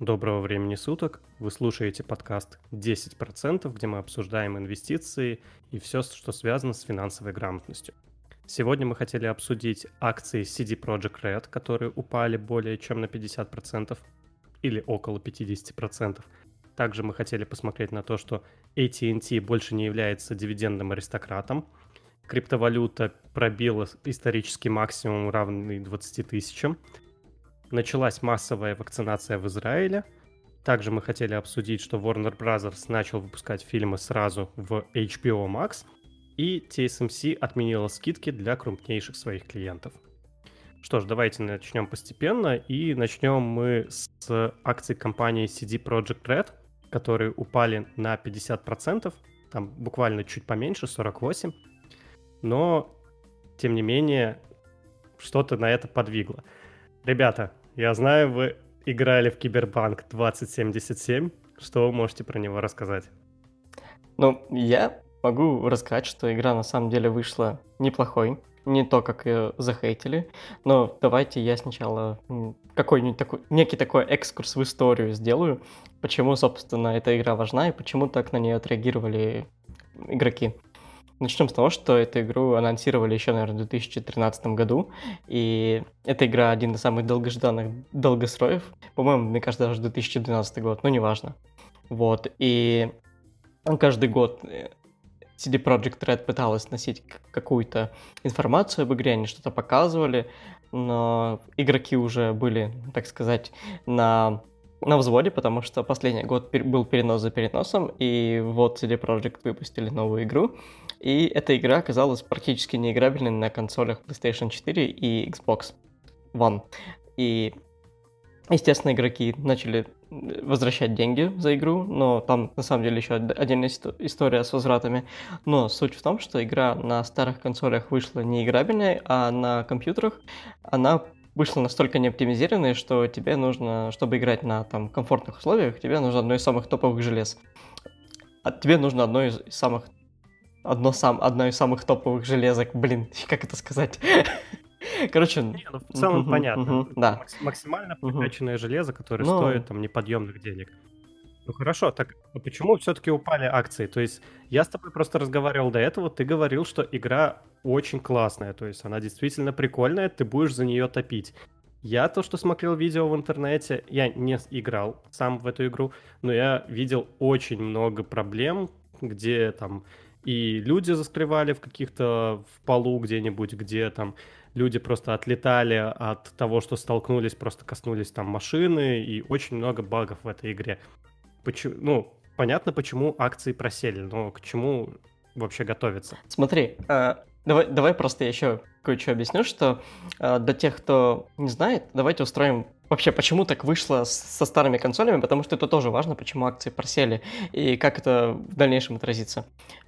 Доброго времени суток. Вы слушаете подкаст 10%, где мы обсуждаем инвестиции и все, что связано с финансовой грамотностью. Сегодня мы хотели обсудить акции CD Projekt Red, которые упали более чем на 50% или около 50%. Также мы хотели посмотреть на то, что AT&T больше не является дивидендным аристократом. Криптовалюта пробила исторический максимум, равный 20 тысячам началась массовая вакцинация в Израиле. Также мы хотели обсудить, что Warner Bros. начал выпускать фильмы сразу в HBO Max, и TSMC отменила скидки для крупнейших своих клиентов. Что ж, давайте начнем постепенно, и начнем мы с акций компании CD Projekt Red, которые упали на 50%, там буквально чуть поменьше, 48%, но, тем не менее, что-то на это подвигло. Ребята, я знаю, вы играли в Кибербанк 2077. Что вы можете про него рассказать? Ну, я могу рассказать, что игра на самом деле вышла неплохой. Не то, как ее захейтили. Но давайте я сначала какой-нибудь такой, некий такой экскурс в историю сделаю. Почему, собственно, эта игра важна и почему так на нее отреагировали игроки. Начнем с того, что эту игру анонсировали еще, наверное, в 2013 году, и эта игра один из самых долгожданных долгостроев, по-моему, мне кажется, даже 2012 год, но неважно. Вот, и каждый год э, CD Projekt Red пыталась носить какую-то информацию об игре, они что-то показывали, но игроки уже были, так сказать, на на взводе, потому что последний год был перенос за переносом, и вот CD Projekt выпустили новую игру, и эта игра оказалась практически неиграбельной на консолях PlayStation 4 и Xbox One. И, естественно, игроки начали возвращать деньги за игру, но там на самом деле еще отдельная история с возвратами. Но суть в том, что игра на старых консолях вышла неиграбельной, а на компьютерах она вышло настолько неоптимизированное, что тебе нужно, чтобы играть на там комфортных условиях, тебе нужно одно из самых топовых желез. А тебе нужно одно из самых одно, сам, одно из самых топовых железок. Блин, как это сказать? Короче, Не, ну, в целом понятно. да. Максимально прокачанное железо, которое ну, стоит там неподъемных денег. Ну хорошо, так а почему все-таки упали акции? То есть я с тобой просто разговаривал до этого, ты говорил, что игра очень классная, то есть она действительно прикольная, ты будешь за нее топить. Я то, что смотрел видео в интернете, я не играл сам в эту игру, но я видел очень много проблем, где там и люди застревали в каких-то в полу где-нибудь, где там люди просто отлетали от того, что столкнулись, просто коснулись там машины, и очень много багов в этой игре почему, ну, понятно, почему акции просели, но к чему вообще готовиться? Смотри, э, давай, давай просто я еще кое-что объясню, что э, для тех, кто не знает, давайте устроим вообще, почему так вышло со старыми консолями, потому что это тоже важно, почему акции просели и как это в дальнейшем отразится.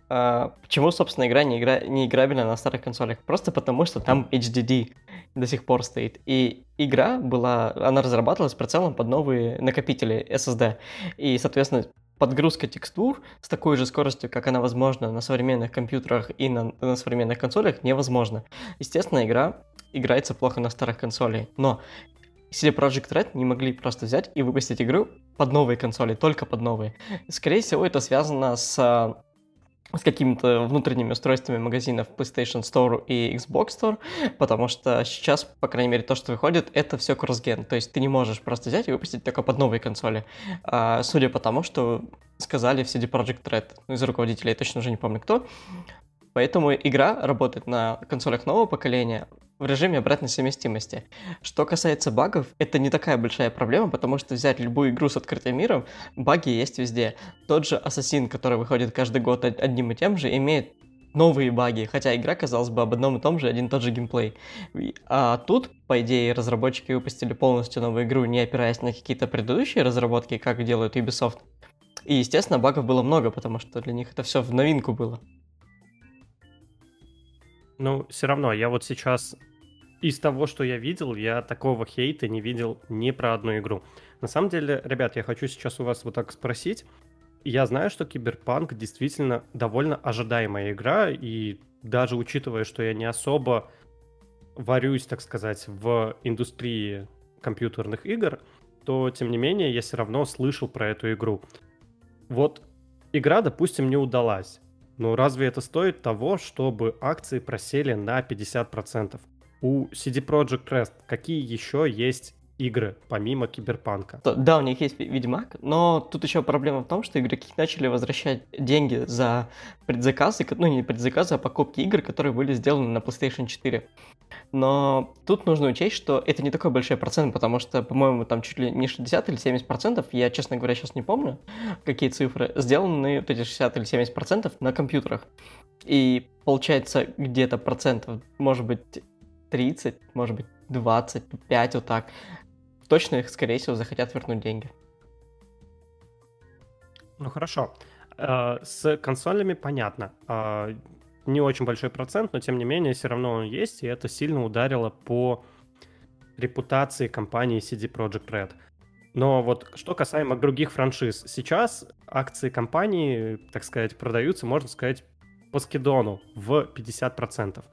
А, почему, собственно, игра не, игра не играбельна на старых консолях? Просто потому, что там HDD до сих пор стоит. И игра была, она разрабатывалась прицелом под новые накопители SSD. И, соответственно, подгрузка текстур с такой же скоростью, как она возможна на современных компьютерах и на, на современных консолях, невозможно. Естественно, игра играется плохо на старых консолях. Но CD Projekt Red не могли просто взять и выпустить игру под новые консоли, только под новые. Скорее всего, это связано с с какими-то внутренними устройствами магазинов PlayStation Store и Xbox Store, потому что сейчас, по крайней мере, то, что выходит, это все кроссген. То есть ты не можешь просто взять и выпустить только под новые консоли. А, судя по тому, что сказали в CD Projekt Red, ну, из руководителей, я точно уже не помню кто, Поэтому игра работает на консолях нового поколения в режиме обратной совместимости. Что касается багов, это не такая большая проблема, потому что взять любую игру с открытым миром, баги есть везде. Тот же Ассасин, который выходит каждый год одним и тем же, имеет новые баги, хотя игра, казалось бы, об одном и том же, один и тот же геймплей. А тут, по идее, разработчики выпустили полностью новую игру, не опираясь на какие-то предыдущие разработки, как делают Ubisoft. И, естественно, багов было много, потому что для них это все в новинку было. Ну, все равно, я вот сейчас из того, что я видел, я такого хейта не видел ни про одну игру. На самом деле, ребят, я хочу сейчас у вас вот так спросить. Я знаю, что Киберпанк действительно довольно ожидаемая игра, и даже учитывая, что я не особо варюсь, так сказать, в индустрии компьютерных игр, то, тем не менее, я все равно слышал про эту игру. Вот игра, допустим, не удалась. Но разве это стоит того, чтобы акции просели на 50%? У CD Projekt Red какие еще есть игры, помимо Киберпанка. Да, у них есть Ведьмак, но тут еще проблема в том, что игроки начали возвращать деньги за предзаказы, ну не предзаказы, а покупки игр, которые были сделаны на PlayStation 4. Но тут нужно учесть, что это не такой большой процент, потому что, по-моему, там чуть ли не 60 или 70 процентов, я, честно говоря, сейчас не помню, какие цифры, сделаны вот эти 60 или 70 процентов на компьютерах. И получается где-то процентов, может быть, 30, может быть, 25, вот так, точно их, скорее всего, захотят вернуть деньги. Ну хорошо. Э, с консолями понятно. Не очень большой процент, но тем не менее все равно он есть, и это сильно ударило по репутации компании CD Projekt Red. Но вот что касаемо других франшиз, сейчас акции компании, так сказать, продаются, можно сказать, по скидону в 50%.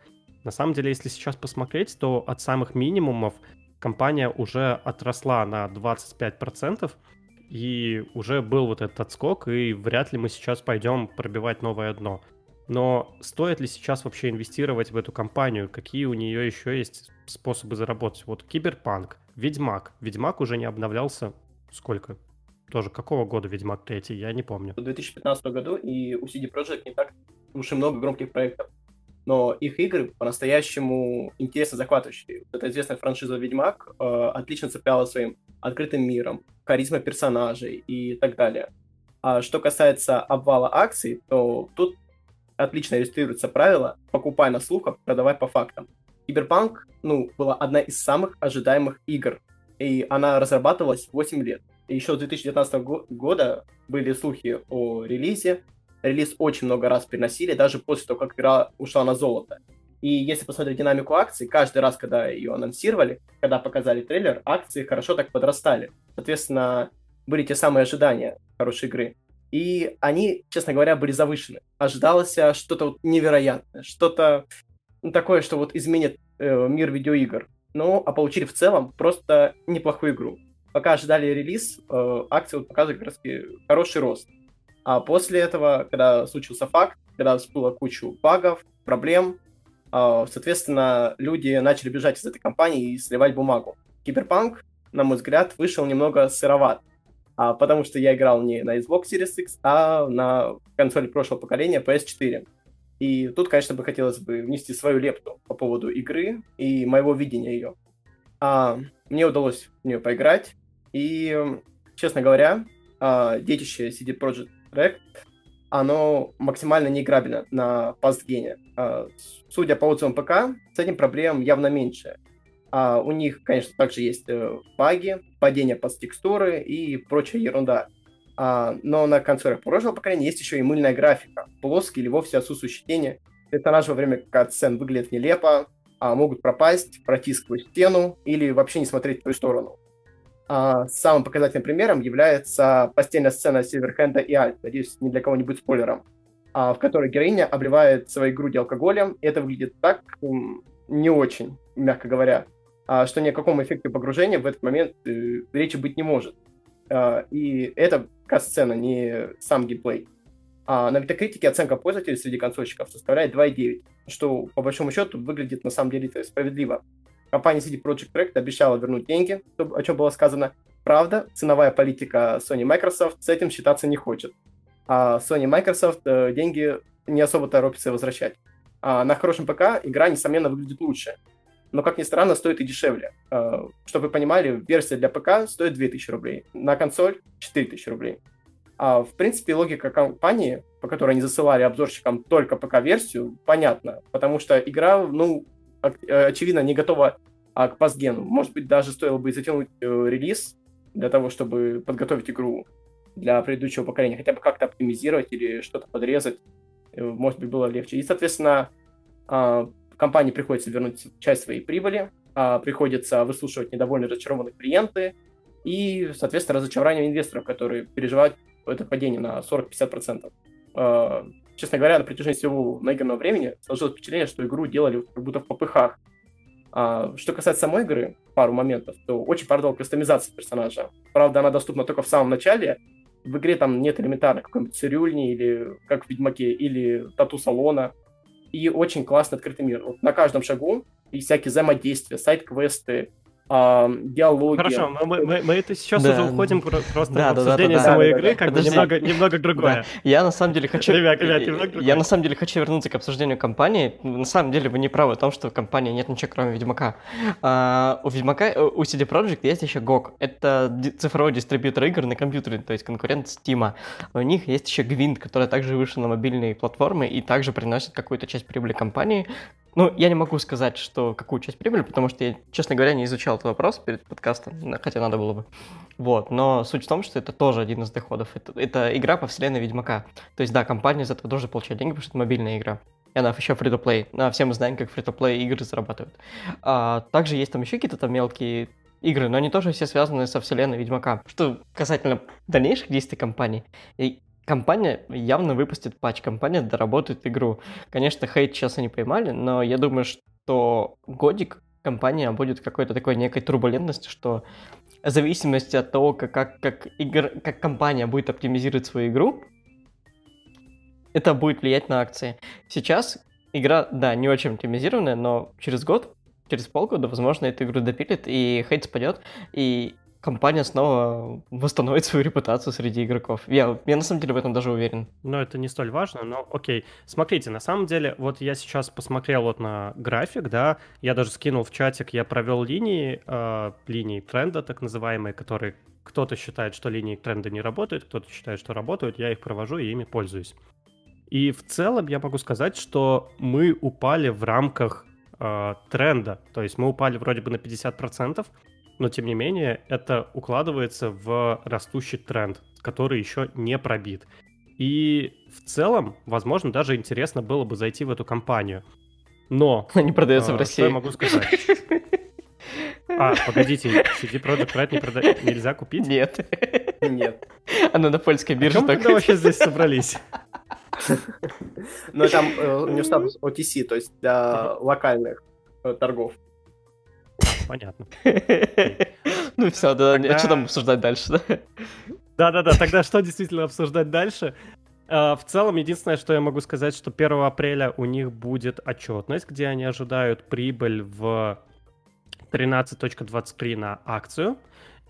На самом деле, если сейчас посмотреть, то от самых минимумов компания уже отросла на 25%, и уже был вот этот отскок, и вряд ли мы сейчас пойдем пробивать новое дно. Но стоит ли сейчас вообще инвестировать в эту компанию? Какие у нее еще есть способы заработать? Вот Киберпанк, Ведьмак. Ведьмак уже не обновлялся сколько? Тоже какого года Ведьмак 3? Я не помню. В 2015 году, и у CD Projekt не так уж и много громких проектов но их игры по-настоящему интересно захватывающие. Это известная франшиза Ведьмак э, отлично цепляла своим открытым миром, харизма персонажей и так далее. А что касается обвала акций, то тут отлично иллюстрируется правило «покупай на слух, а продавай по фактам». Киберпанк, ну, была одна из самых ожидаемых игр, и она разрабатывалась 8 лет. И еще с 2019 года были слухи о релизе, релиз очень много раз переносили, даже после того, как игра ушла на золото. И если посмотреть динамику акций, каждый раз, когда ее анонсировали, когда показали трейлер, акции хорошо так подрастали. Соответственно, были те самые ожидания хорошей игры. И они, честно говоря, были завышены. Ожидалось что-то вот невероятное, что-то ну, такое, что вот изменит э, мир видеоигр. Ну, а получили в целом просто неплохую игру. Пока ожидали релиз, э, акции вот показывают как раз хороший рост. А после этого, когда случился факт, когда всплыла кучу багов, проблем, а, соответственно, люди начали бежать из этой компании и сливать бумагу. Киберпанк, на мой взгляд, вышел немного сыроват, а, потому что я играл не на Xbox Series X, а на консоли прошлого поколения PS4. И тут, конечно, бы хотелось бы внести свою лепту по поводу игры и моего видения ее. А, мне удалось в нее поиграть, и, честно говоря, а, детище CD Projekt Rect, оно максимально неиграбельно на пастгене. А, судя по отзывам ПК, с этим проблем явно меньше. А у них, конечно, также есть э, баги, падение под текстуры и прочая ерунда. А, но на консолях прошлого поколения есть еще и мыльная графика, плоские или вовсе отсутствующие тени. Персонажи во время кат-сцен выглядят нелепо, а могут пропасть, пройти сквозь стену или вообще не смотреть в ту сторону. А, самым показательным примером является постельная сцена Сильверхенда и Альт, надеюсь, ни для кого не будет спойлером, а, в которой героиня обливает свои груди алкоголем, и это выглядит так не очень, мягко говоря, что ни о каком эффекте погружения в этот момент э, речи быть не может. И это касцена, не сам геймплей. А на Metacritic оценка пользователей среди консольщиков составляет 2,9, что по большому счету выглядит на самом деле справедливо. Компания CD Projekt Red обещала вернуть деньги, о чем было сказано. Правда, ценовая политика Sony и Microsoft с этим считаться не хочет. А Sony и Microsoft э, деньги не особо торопятся возвращать. А на хорошем ПК игра, несомненно, выглядит лучше. Но, как ни странно, стоит и дешевле. А, чтобы вы понимали, версия для ПК стоит 2000 рублей, на консоль 4000 рублей. А, в принципе, логика компании, по которой они засылали обзорщикам только ПК-версию, понятна, потому что игра, ну, Э, очевидно, не готова а, к пасгену. Может быть, даже стоило бы затянуть э, релиз для того, чтобы подготовить игру для предыдущего поколения, хотя бы как-то оптимизировать или что-то подрезать, э, может быть, было легче. И, соответственно, э, компании приходится вернуть часть своей прибыли, э, приходится выслушивать недовольные, разочарованные клиенты и, соответственно, разочарование инвесторов, которые переживают это падение на 40-50%. Э, честно говоря, на протяжении всего наигранного времени сложилось впечатление, что игру делали как будто в попыхах. А, что касается самой игры, пару моментов, то очень порадовала кастомизация персонажа. Правда, она доступна только в самом начале. В игре там нет элементарно какой-нибудь цирюльни или как в Ведьмаке, или тату-салона. И очень классный открытый мир. Вот на каждом шагу и всякие взаимодействия, сайт-квесты, а, диалоги. Хорошо, мы, мы, мы это сейчас Да. уже уходим про- просто Да, в обсуждение да, да. самой Да, игры, да. как бы Подожди. немного, немного другое. Да. Я на самом деле хочу... Ребят, ребят, немного я, на самом деле хочу вернуться к обсуждению компании. На самом деле вы не правы в том, что в компании нет ничего, кроме Ведьмака. А, у Ведьмака, э, у CD Projekt есть еще GOG. Это цифровой дистрибьютор игр на компьютере, то есть конкурент Steam. У них есть еще Gwent, который также вышел на мобильные платформы и также приносит какую-то часть прибыли компании. Ну, я не могу сказать, что какую часть прибыли, потому что я, честно говоря, не изучал этот вопрос перед подкастом, хотя надо было бы. Вот, но суть в том, что это тоже один из доходов. Это, это игра по вселенной Ведьмака. То есть, да, компания из этого тоже получает деньги, потому что это мобильная игра. И она еще фри play А все мы знаем, как фри play игры зарабатывают. А, также есть там еще какие-то там мелкие игры, но они тоже все связаны со вселенной Ведьмака. Что касательно дальнейших действий компании, компания явно выпустит патч, компания доработает игру. Конечно, хейт сейчас они поймали, но я думаю, что годик компания будет какой-то такой некой турбулентности, что в зависимости от того, как, как, как, игр, как компания будет оптимизировать свою игру, это будет влиять на акции. Сейчас игра, да, не очень оптимизированная, но через год, через полгода, возможно, эту игру допилит, и хейт спадет, и компания снова восстановит свою репутацию среди игроков. Я, я на самом деле в этом даже уверен. Но это не столь важно, но окей. Смотрите, на самом деле, вот я сейчас посмотрел вот на график, да, я даже скинул в чатик, я провел линии, э, линии тренда, так называемые, которые кто-то считает, что линии тренда не работают, кто-то считает, что работают, я их провожу и ими пользуюсь. И в целом я могу сказать, что мы упали в рамках э, тренда, то есть мы упали вроде бы на 50%, но тем не менее это укладывается в растущий тренд, который еще не пробит. И в целом, возможно, даже интересно было бы зайти в эту компанию. Но Она не продается в а, что я России. могу сказать? А, погодите, CD Projekt Red не прода- нельзя купить? Нет. Нет. Она на польской О бирже чем мы тогда вообще здесь собрались? Но там э, у нее статус OTC, то есть для локальных э, торгов. Понятно. Ну все, да, а что там обсуждать дальше, да? Да-да-да, тогда что действительно обсуждать дальше? А, В целом, единственное, что я могу сказать, что 1 апреля у них будет отчетность, где они ожидают прибыль в 13.23 на акцию.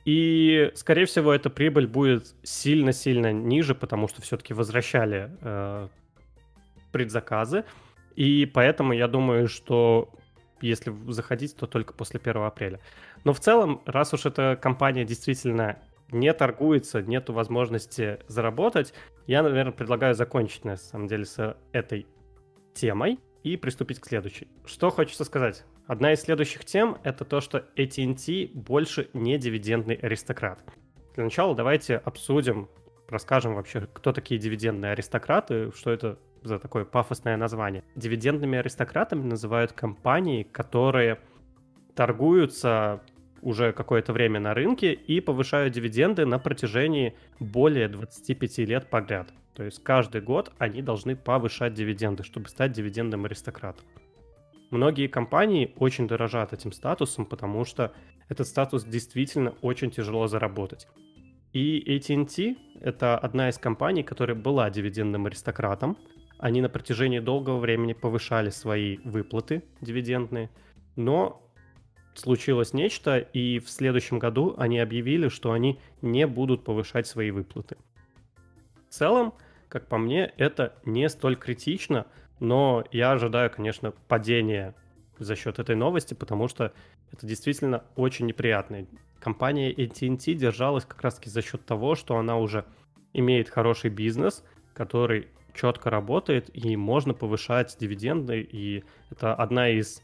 И, скорее всего, эта прибыль будет сильно-сильно ниже, потому что все-таки возвращали э, предзаказы. И поэтому я думаю, что если заходить, то только после 1 апреля. Но в целом, раз уж эта компания действительно не торгуется, нету возможности заработать, я, наверное, предлагаю закончить, на самом деле, с этой темой и приступить к следующей. Что хочется сказать? Одна из следующих тем — это то, что AT&T больше не дивидендный аристократ. Для начала давайте обсудим, расскажем вообще, кто такие дивидендные аристократы, что это за такое пафосное название. Дивидендными аристократами называют компании, которые торгуются уже какое-то время на рынке и повышают дивиденды на протяжении более 25 лет подряд. То есть каждый год они должны повышать дивиденды, чтобы стать дивидендным аристократом. Многие компании очень дорожат этим статусом, потому что этот статус действительно очень тяжело заработать. И AT&T — это одна из компаний, которая была дивидендным аристократом. Они на протяжении долгого времени повышали свои выплаты дивидендные, но случилось нечто, и в следующем году они объявили, что они не будут повышать свои выплаты. В целом, как по мне, это не столь критично, но я ожидаю, конечно, падения за счет этой новости, потому что это действительно очень неприятно. Компания AT&T держалась как раз-таки за счет того, что она уже имеет хороший бизнес, который четко работает, и можно повышать дивиденды, и это одна из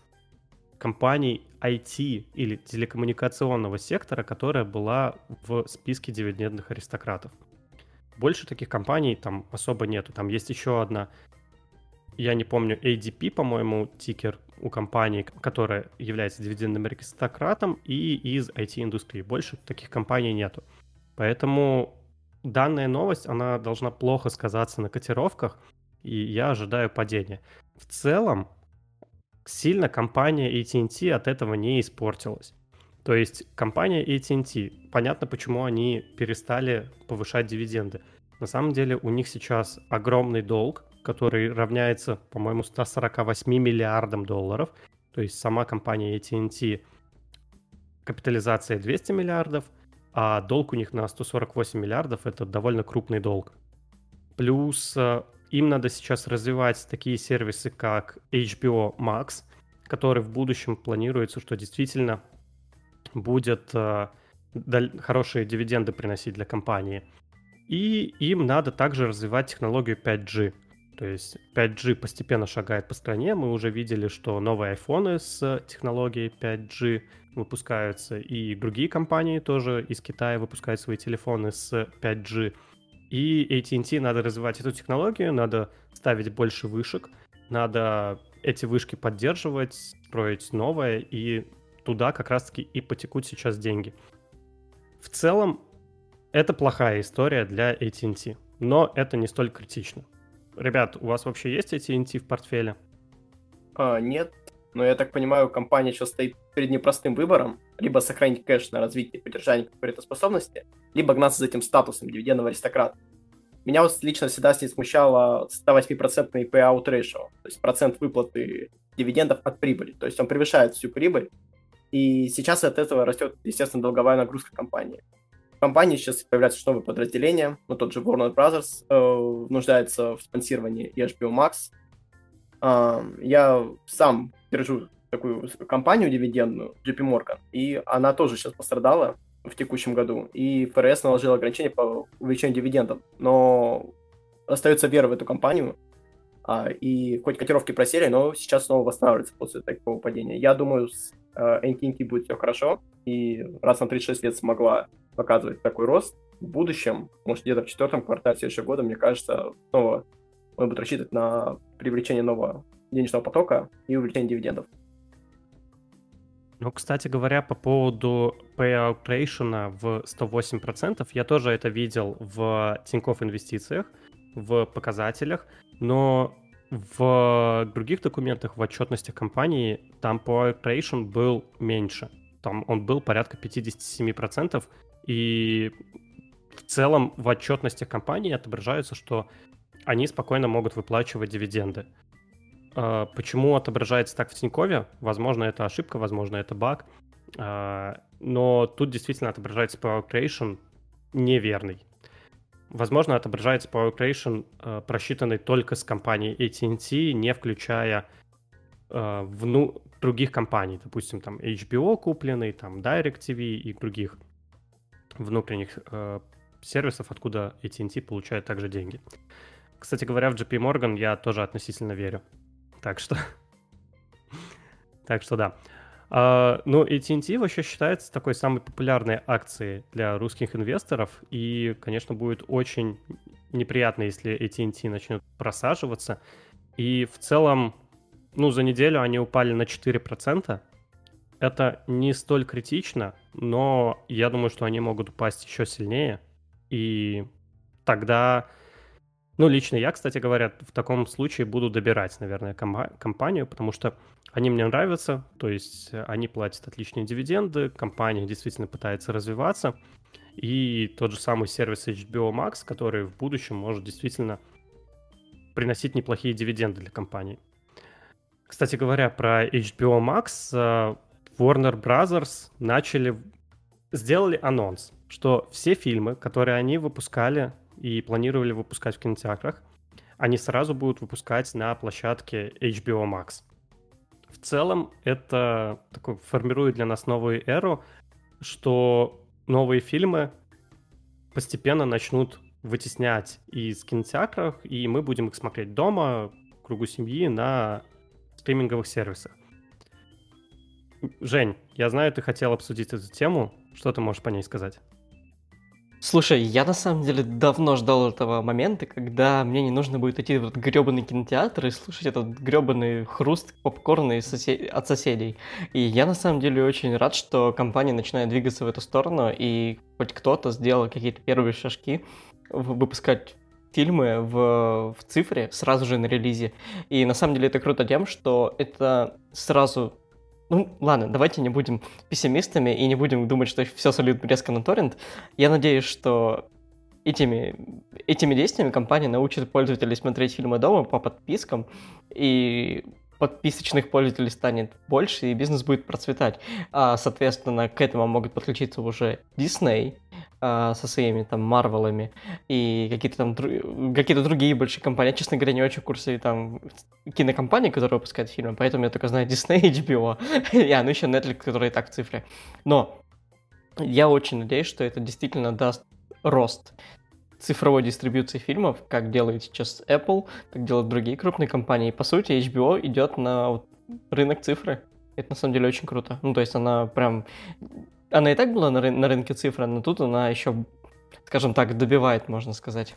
компаний IT или телекоммуникационного сектора, которая была в списке дивидендных аристократов. Больше таких компаний там особо нету. Там есть еще одна, я не помню, ADP, по-моему, тикер у компании, которая является дивидендным аристократом и из IT-индустрии. Больше таких компаний нету. Поэтому данная новость, она должна плохо сказаться на котировках, и я ожидаю падения. В целом, сильно компания AT&T от этого не испортилась. То есть компания AT&T, понятно, почему они перестали повышать дивиденды. На самом деле у них сейчас огромный долг, который равняется, по-моему, 148 миллиардам долларов. То есть сама компания AT&T капитализация 200 миллиардов, а долг у них на 148 миллиардов — это довольно крупный долг. Плюс э, им надо сейчас развивать такие сервисы, как HBO Max, который в будущем планируется, что действительно будет э, хорошие дивиденды приносить для компании. И им надо также развивать технологию 5G. То есть 5G постепенно шагает по стране. Мы уже видели, что новые айфоны с технологией 5G выпускаются, и другие компании тоже из Китая выпускают свои телефоны с 5G. И AT&T надо развивать эту технологию, надо ставить больше вышек, надо эти вышки поддерживать, строить новое, и туда как раз-таки и потекут сейчас деньги. В целом, это плохая история для AT&T, но это не столь критично. Ребят, у вас вообще есть AT&T в портфеле? А, нет, но я так понимаю, компания сейчас стоит перед непростым выбором, либо сохранить кэш на развитие и поддержание конкурентоспособности, либо гнаться за этим статусом дивидендного аристократа. Меня вот лично всегда с ней смущало 108% payout ratio, то есть процент выплаты дивидендов от прибыли. То есть он превышает всю прибыль, и сейчас от этого растет, естественно, долговая нагрузка компании. В компании сейчас появляются новые подразделения, ну, тот же Warner Brothers э, нуждается в спонсировании HBO Max. Я сам держу такую компанию дивидендную, JP Morgan, и она тоже сейчас пострадала в текущем году, и ФРС наложил ограничения по увеличению дивидендов, но остается вера в эту компанию, а, и хоть котировки просели, но сейчас снова восстанавливается после такого падения. Я думаю, с э, AT&T будет все хорошо, и раз на 36 лет смогла показывать такой рост, в будущем, может, где-то в четвертом квартале следующего года, мне кажется, снова он будет рассчитывать на привлечение нового денежного потока и увеличение дивидендов. Ну, кстати говоря, по поводу payout ratio в 108%, я тоже это видел в Тинькофф инвестициях, в показателях, но в других документах, в отчетности компании, там payout ratio был меньше. Там он был порядка 57%, и в целом в отчетности компании отображается, что они спокойно могут выплачивать дивиденды. А, почему отображается так в Тинькове? Возможно, это ошибка, возможно, это баг. А, но тут действительно отображается Power Creation неверный. Возможно, отображается Power Creation, а, просчитанный только с компанией AT&T, не включая вну... других компаний, допустим, там HBO купленный, там DirecTV и других внутренних сервисов, откуда AT&T получает также деньги. Кстати говоря, в JP Morgan я тоже относительно верю. Так что... так что да. Uh, ну, AT&T вообще считается такой самой популярной акцией для русских инвесторов, и, конечно, будет очень неприятно, если AT&T начнет просаживаться. И в целом, ну, за неделю они упали на 4%. Это не столь критично, но я думаю, что они могут упасть еще сильнее. И тогда ну, лично я, кстати говоря, в таком случае буду добирать, наверное, компанию, потому что они мне нравятся, то есть они платят отличные дивиденды, компания действительно пытается развиваться, и тот же самый сервис HBO Max, который в будущем может действительно приносить неплохие дивиденды для компании. Кстати говоря, про HBO Max, э, Warner Brothers начали, сделали анонс, что все фильмы, которые они выпускали и планировали выпускать в кинотеатрах, они сразу будут выпускать на площадке HBO Max. В целом это такой, формирует для нас новую эру, что новые фильмы постепенно начнут вытеснять из кинотеатров, и мы будем их смотреть дома, в кругу семьи, на стриминговых сервисах. Жень, я знаю, ты хотел обсудить эту тему. Что ты можешь по ней сказать? Слушай, я на самом деле давно ждал этого момента, когда мне не нужно будет идти в этот гребаный кинотеатр и слушать этот гребаный хруст попкорна из от соседей. И я на самом деле очень рад, что компания начинает двигаться в эту сторону, и хоть кто-то сделал какие-то первые шажки выпускать фильмы в, в цифре сразу же на релизе. И на самом деле это круто тем, что это сразу ну, ладно, давайте не будем пессимистами и не будем думать, что все сольют резко на торрент. Я надеюсь, что этими, этими действиями компания научит пользователей смотреть фильмы дома по подпискам, и подписочных пользователей станет больше, и бизнес будет процветать. А, соответственно, к этому могут подключиться уже Disney а, со своими там Марвелами и какие-то там какие-то другие большие компании. Я, честно говоря, не очень в курсе там кинокомпаний, которые выпускают фильмы, поэтому я только знаю Disney и HBO. Я, ну еще Netflix, который и так в цифре. Но я очень надеюсь, что это действительно даст рост цифровой дистрибьюции фильмов, как делает сейчас Apple, как делают другие крупные компании. По сути, HBO идет на рынок цифры. Это на самом деле очень круто. Ну, то есть она прям... Она и так была на, ры- на рынке цифры, но тут она еще, скажем так, добивает, можно сказать.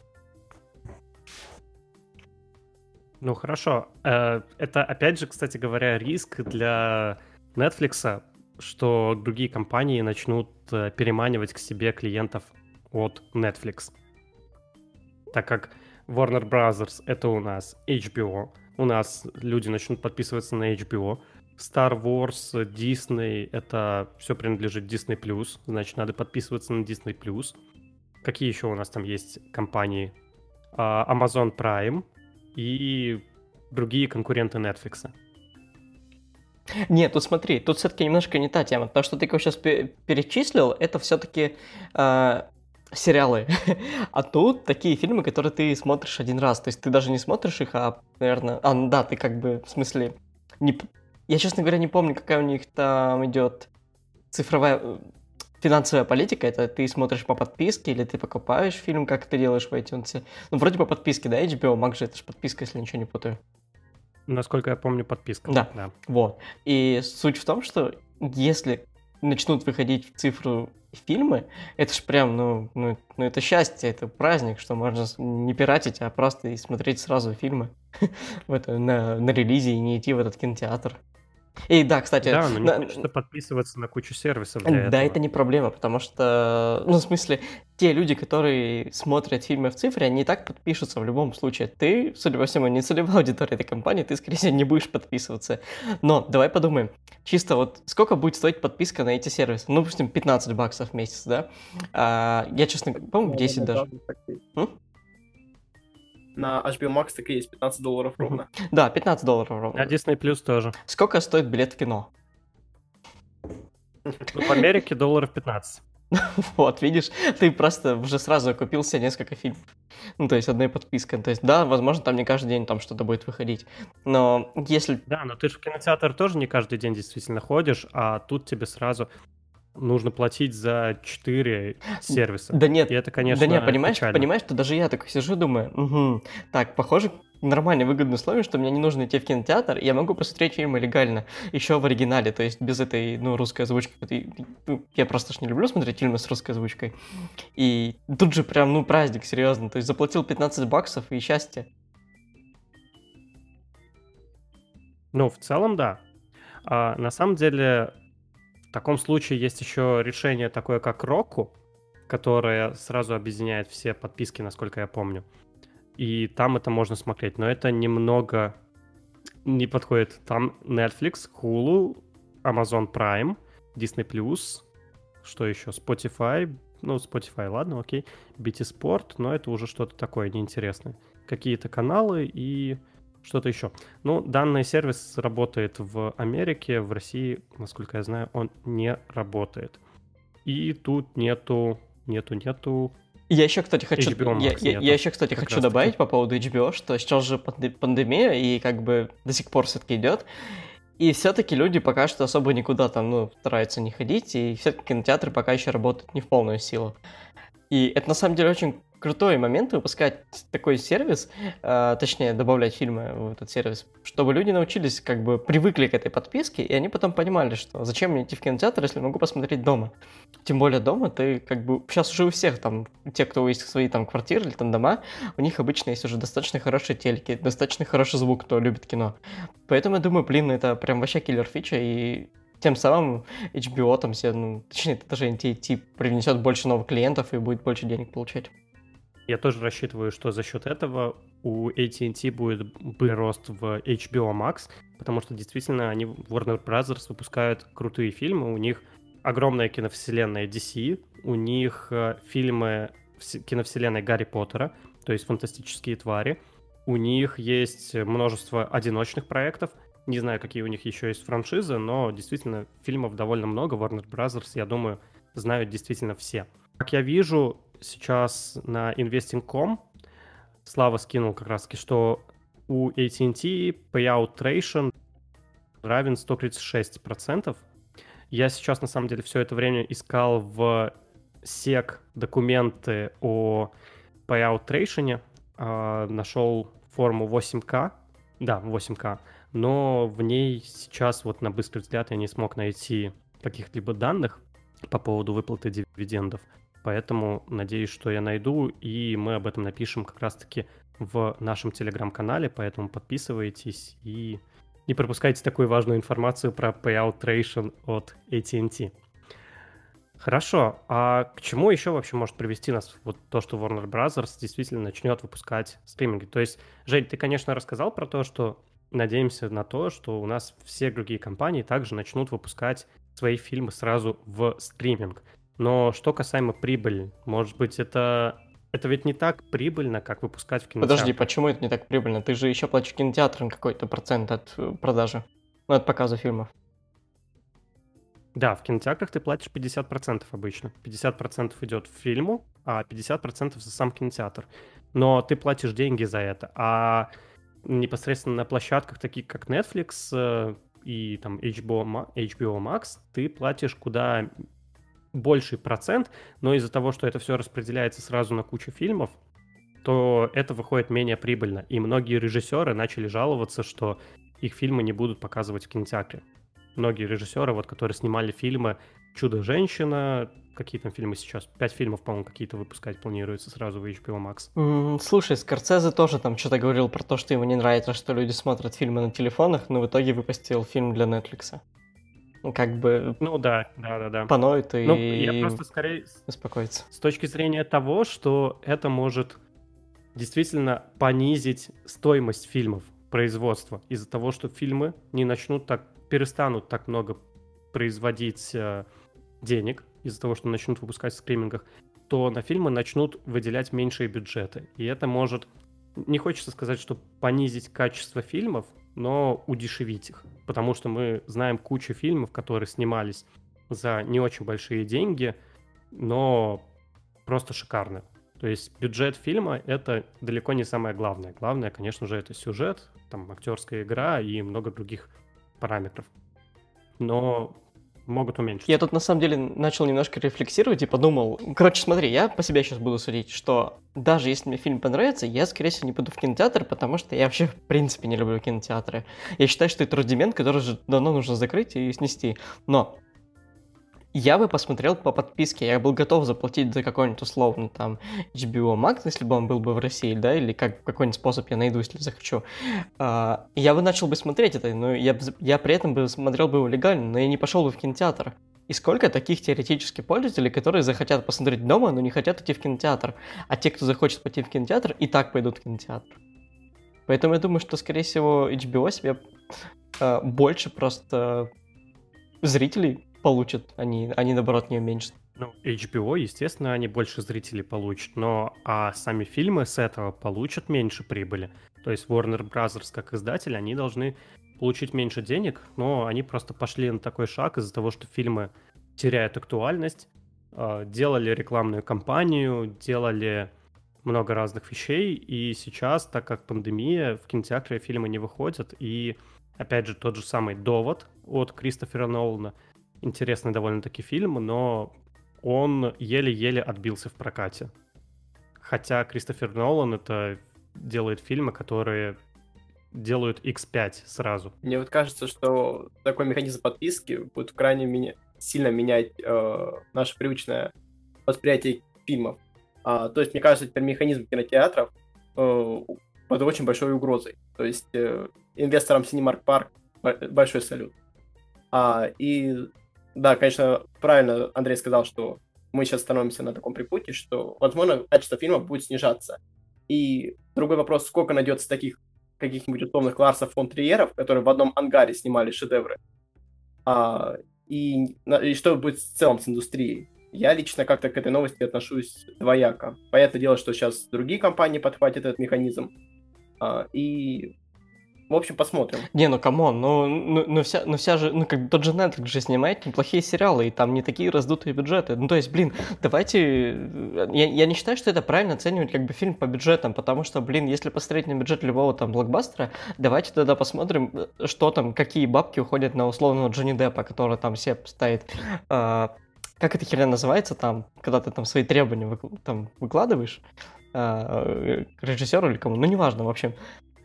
Ну хорошо. Э, это опять же, кстати говоря, риск для Netflix, что другие компании начнут э, переманивать к себе клиентов от Netflix так как Warner Brothers это у нас HBO, у нас люди начнут подписываться на HBO, Star Wars, Disney, это все принадлежит Disney+, значит, надо подписываться на Disney+. Какие еще у нас там есть компании? А, Amazon Prime и другие конкуренты Netflix. Нет, тут смотри, тут все-таки немножко не та тема. То, что ты сейчас перечислил, это все-таки э, а, сериалы. а тут такие фильмы, которые ты смотришь один раз. То есть ты даже не смотришь их, а, наверное... А, да, ты как бы, в смысле... Не... Я, честно говоря, не помню, какая у них там идет цифровая э, финансовая политика. Это ты смотришь по подписке или ты покупаешь фильм, как ты делаешь в iTunes. Ну, вроде по подписке, да, HBO Max же это же подписка, если ничего не путаю. Насколько я помню, подписка. Да, да. вот. И суть в том, что если начнут выходить в цифру фильмы, это ж прям, ну, ну, ну, это счастье, это праздник, что можно не пиратить, а просто и смотреть сразу фильмы в это, на, на релизе и не идти в этот кинотеатр. И да, кстати... Да, но не на... хочется подписываться на кучу сервисов для Да, этого. это не проблема, потому что, ну, в смысле, те люди, которые смотрят фильмы в цифре, они и так подпишутся в любом случае. Ты, судя по всему, не целевая аудитория этой компании, ты, скорее всего, не будешь подписываться. Но давай подумаем, чисто вот сколько будет стоить подписка на эти сервисы? Ну, допустим, 15 баксов в месяц, да? А, я, честно, по-моему, 10 даже. На HBO Max так и есть 15 долларов ровно. Да, 15 долларов ровно. А Disney Plus тоже. Сколько стоит билет в кино? Ну, в Америке долларов 15. Вот, видишь, ты просто уже сразу купил себе несколько фильмов. Ну, то есть одной подпиской. То есть, да, возможно, там не каждый день там что-то будет выходить. Но если... Да, но ты же в кинотеатр тоже не каждый день действительно ходишь, а тут тебе сразу нужно платить за 4 сервиса. Да нет, и это, конечно, да нет, понимаешь, печально. понимаешь, что даже я такой сижу, думаю, угу, так, похоже, нормальные выгодные условия, что мне не нужно идти в кинотеатр, и я могу посмотреть фильмы легально, еще в оригинале, то есть без этой, ну, русской озвучки. Ну, я просто ж не люблю смотреть фильмы с русской озвучкой. И тут же прям, ну, праздник, серьезно, то есть заплатил 15 баксов и счастье. Ну, в целом, да. А, на самом деле, в таком случае есть еще решение такое, как Roku, которое сразу объединяет все подписки, насколько я помню. И там это можно смотреть, но это немного не подходит. Там Netflix, Hulu, Amazon Prime, Disney+, что еще? Spotify, ну, Spotify, ладно, окей. BT Sport, но это уже что-то такое неинтересное. Какие-то каналы и что-то еще. Ну, данный сервис работает в Америке, в России, насколько я знаю, он не работает. И тут нету, нету, нету я еще, кстати, хочу, я, я, я еще, кстати, хочу добавить по поводу HBO, что сейчас же пандемия и как бы до сих пор все-таки идет. И все-таки люди пока что особо никуда там, ну, стараются не ходить, и все-таки кинотеатры пока еще работают не в полную силу. И это на самом деле очень крутой момент выпускать такой сервис, э, точнее, добавлять фильмы в этот сервис, чтобы люди научились, как бы привыкли к этой подписке, и они потом понимали, что зачем мне идти в кинотеатр, если могу посмотреть дома. Тем более дома ты как бы... Сейчас уже у всех там, те, кто есть свои там квартиры или там дома, у них обычно есть уже достаточно хорошие телеки, достаточно хороший звук, кто любит кино. Поэтому я думаю, блин, это прям вообще киллер фича, и тем самым HBO там все, ну, точнее, это даже NTT привнесет больше новых клиентов и будет больше денег получать. Я тоже рассчитываю, что за счет этого у AT&T будет прирост в HBO Max, потому что действительно они Warner Brothers выпускают крутые фильмы, у них огромная киновселенная DC, у них э, фильмы киновселенной Гарри Поттера, то есть фантастические твари, у них есть множество одиночных проектов, не знаю, какие у них еще есть франшизы, но действительно фильмов довольно много. Warner Brothers, я думаю, знают действительно все. Как я вижу, сейчас на investing.com Слава скинул как раз таки, что у AT&T payout ratio равен 136%. Я сейчас, на самом деле, все это время искал в SEC документы о payout ratio, э, нашел форму 8К, да, 8К, но в ней сейчас вот на быстрый взгляд я не смог найти каких-либо данных по поводу выплаты дивидендов. Поэтому надеюсь, что я найду, и мы об этом напишем как раз-таки в нашем телеграм-канале, поэтому подписывайтесь и не пропускайте такую важную информацию про payout ration от AT&T. Хорошо, а к чему еще вообще может привести нас вот то, что Warner Brothers действительно начнет выпускать стриминги? То есть, Жень, ты, конечно, рассказал про то, что надеемся на то, что у нас все другие компании также начнут выпускать свои фильмы сразу в стриминг. Но что касаемо прибыли, может быть, это это ведь не так прибыльно, как выпускать в кинотеатре. Подожди, почему это не так прибыльно? Ты же еще платишь кинотеатрам какой-то процент от э, продажи, ну, от показа фильмов. Да, в кинотеатрах ты платишь 50% обычно. 50% идет в фильму, а 50% за сам кинотеатр. Но ты платишь деньги за это. А непосредственно на площадках, таких как Netflix э, и там HBO, HBO Max, ты платишь куда больший процент, но из-за того, что это все распределяется сразу на кучу фильмов, то это выходит менее прибыльно. И многие режиссеры начали жаловаться, что их фильмы не будут показывать в кинотеатре. Многие режиссеры, вот, которые снимали фильмы «Чудо-женщина», какие там фильмы сейчас? Пять фильмов, по-моему, какие-то выпускать планируется сразу в HBO Max. Mm, слушай, Скорцезе тоже там что-то говорил про то, что ему не нравится, что люди смотрят фильмы на телефонах, но в итоге выпустил фильм для Netflix. Ну, как бы... Ну да, да, да, да. Поноет и... Ну, я просто скорее... Успокоиться. С точки зрения того, что это может действительно понизить стоимость фильмов, производства, из-за того, что фильмы не начнут так, перестанут так много производить э, денег, из-за того, что начнут выпускать в стримингах, то на фильмы начнут выделять меньшие бюджеты. И это может, не хочется сказать, что понизить качество фильмов, но удешевить их. Потому что мы знаем кучу фильмов, которые снимались за не очень большие деньги, но просто шикарно. То есть бюджет фильма — это далеко не самое главное. Главное, конечно же, это сюжет, там актерская игра и много других параметров. Но могут уменьшить. Я тут на самом деле начал немножко рефлексировать и подумал, короче, смотри, я по себе сейчас буду судить, что даже если мне фильм понравится, я, скорее всего, не пойду в кинотеатр, потому что я вообще, в принципе, не люблю кинотеатры. Я считаю, что это рудимент, который же давно нужно закрыть и снести. Но я бы посмотрел по подписке, я был готов заплатить за какой-нибудь условно там HBO Max, если бы он был бы в России, да, или как какой-нибудь способ я найду, если захочу. А, я бы начал бы смотреть это, но я, я при этом бы смотрел бы его легально, но я не пошел бы в кинотеатр. И сколько таких теоретически пользователей, которые захотят посмотреть дома, но не хотят идти в кинотеатр. А те, кто захочет пойти в кинотеатр, и так пойдут в кинотеатр. Поэтому я думаю, что, скорее всего, HBO себе э, больше просто зрителей получат, они, они наоборот не уменьшат. Ну, HBO, естественно, они больше зрителей получат, но а сами фильмы с этого получат меньше прибыли. То есть Warner Bros. как издатель, они должны получить меньше денег, но они просто пошли на такой шаг из-за того, что фильмы теряют актуальность, а, делали рекламную кампанию, делали много разных вещей, и сейчас, так как пандемия, в кинотеатре фильмы не выходят, и, опять же, тот же самый «Довод» от Кристофера Нолана — интересный довольно-таки фильм, но он еле-еле отбился в прокате. Хотя Кристофер Нолан это делает фильмы, которые делают X5 сразу. Мне вот кажется, что такой механизм подписки будет крайне меня... сильно менять э, наше привычное восприятие фильмов. А, то есть, мне кажется, теперь механизм кинотеатров э, под очень большой угрозой. То есть, э, инвесторам Cinemark Park большой салют. А, и да, конечно, правильно Андрей сказал, что мы сейчас становимся на таком припутье, что, возможно, качество фильма будет снижаться. И другой вопрос, сколько найдется таких каких-нибудь условных Ларсов фон Триеров, которые в одном ангаре снимали шедевры, а, и, и что будет в целом с индустрией. Я лично как-то к этой новости отношусь двояко. Понятное дело, что сейчас другие компании подхватят этот механизм, а, и в общем, посмотрим. Не, ну come on, ну, ну, ну, вся, ну вся же, ну как тот же Netflix же снимает неплохие сериалы, и там не такие раздутые бюджеты. Ну то есть, блин, давайте, я, я не считаю, что это правильно оценивать как бы фильм по бюджетам, потому что, блин, если посмотреть на бюджет любого там блокбастера, давайте тогда посмотрим, что там, какие бабки уходят на условного Джонни Деппа, который там все ставит э, как эта херня называется там, когда ты там свои требования вы, там выкладываешь э, режиссеру или кому, ну неважно, в общем,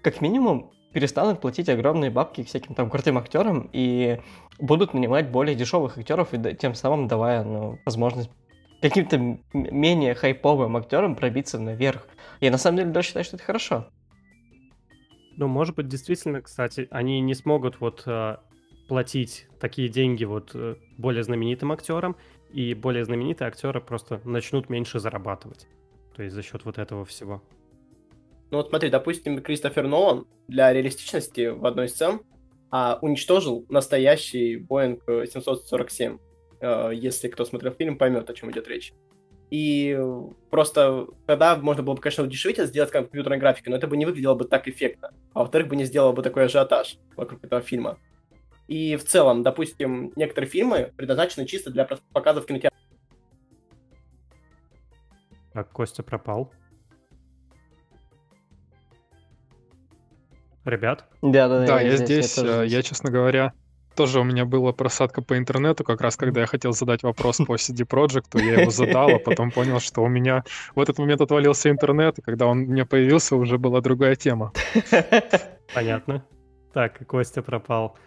как минимум перестанут платить огромные бабки всяким там крутым актерам и будут нанимать более дешевых актеров и тем самым давая ну, возможность каким-то менее хайповым актерам пробиться наверх. Я на самом деле даже считаю, что это хорошо. Ну, может быть, действительно, кстати, они не смогут вот э, платить такие деньги вот э, более знаменитым актерам, и более знаменитые актеры просто начнут меньше зарабатывать. То есть за счет вот этого всего. Ну вот смотри, допустим, Кристофер Нолан для реалистичности в одной из сцен а, уничтожил настоящий Boeing 747. А, если кто смотрел фильм, поймет, о чем идет речь. И просто тогда можно было бы, конечно, удешевить это, сделать компьютерной графикой, но это бы не выглядело бы так эффектно. А во-вторых, бы не сделало бы такой ажиотаж вокруг этого фильма. И в целом, допустим, некоторые фильмы предназначены чисто для показов в кинотеатре. Так, Костя пропал. Ребят? Да, да, да. Да, я, я здесь, здесь. Я, э, я, честно говоря, тоже у меня была просадка по интернету, как раз когда я хотел задать вопрос по CD Projekt, я его задал, а потом понял, что у меня в этот момент отвалился интернет, и когда он мне появился, уже была другая тема. Понятно. Так, Костя пропал.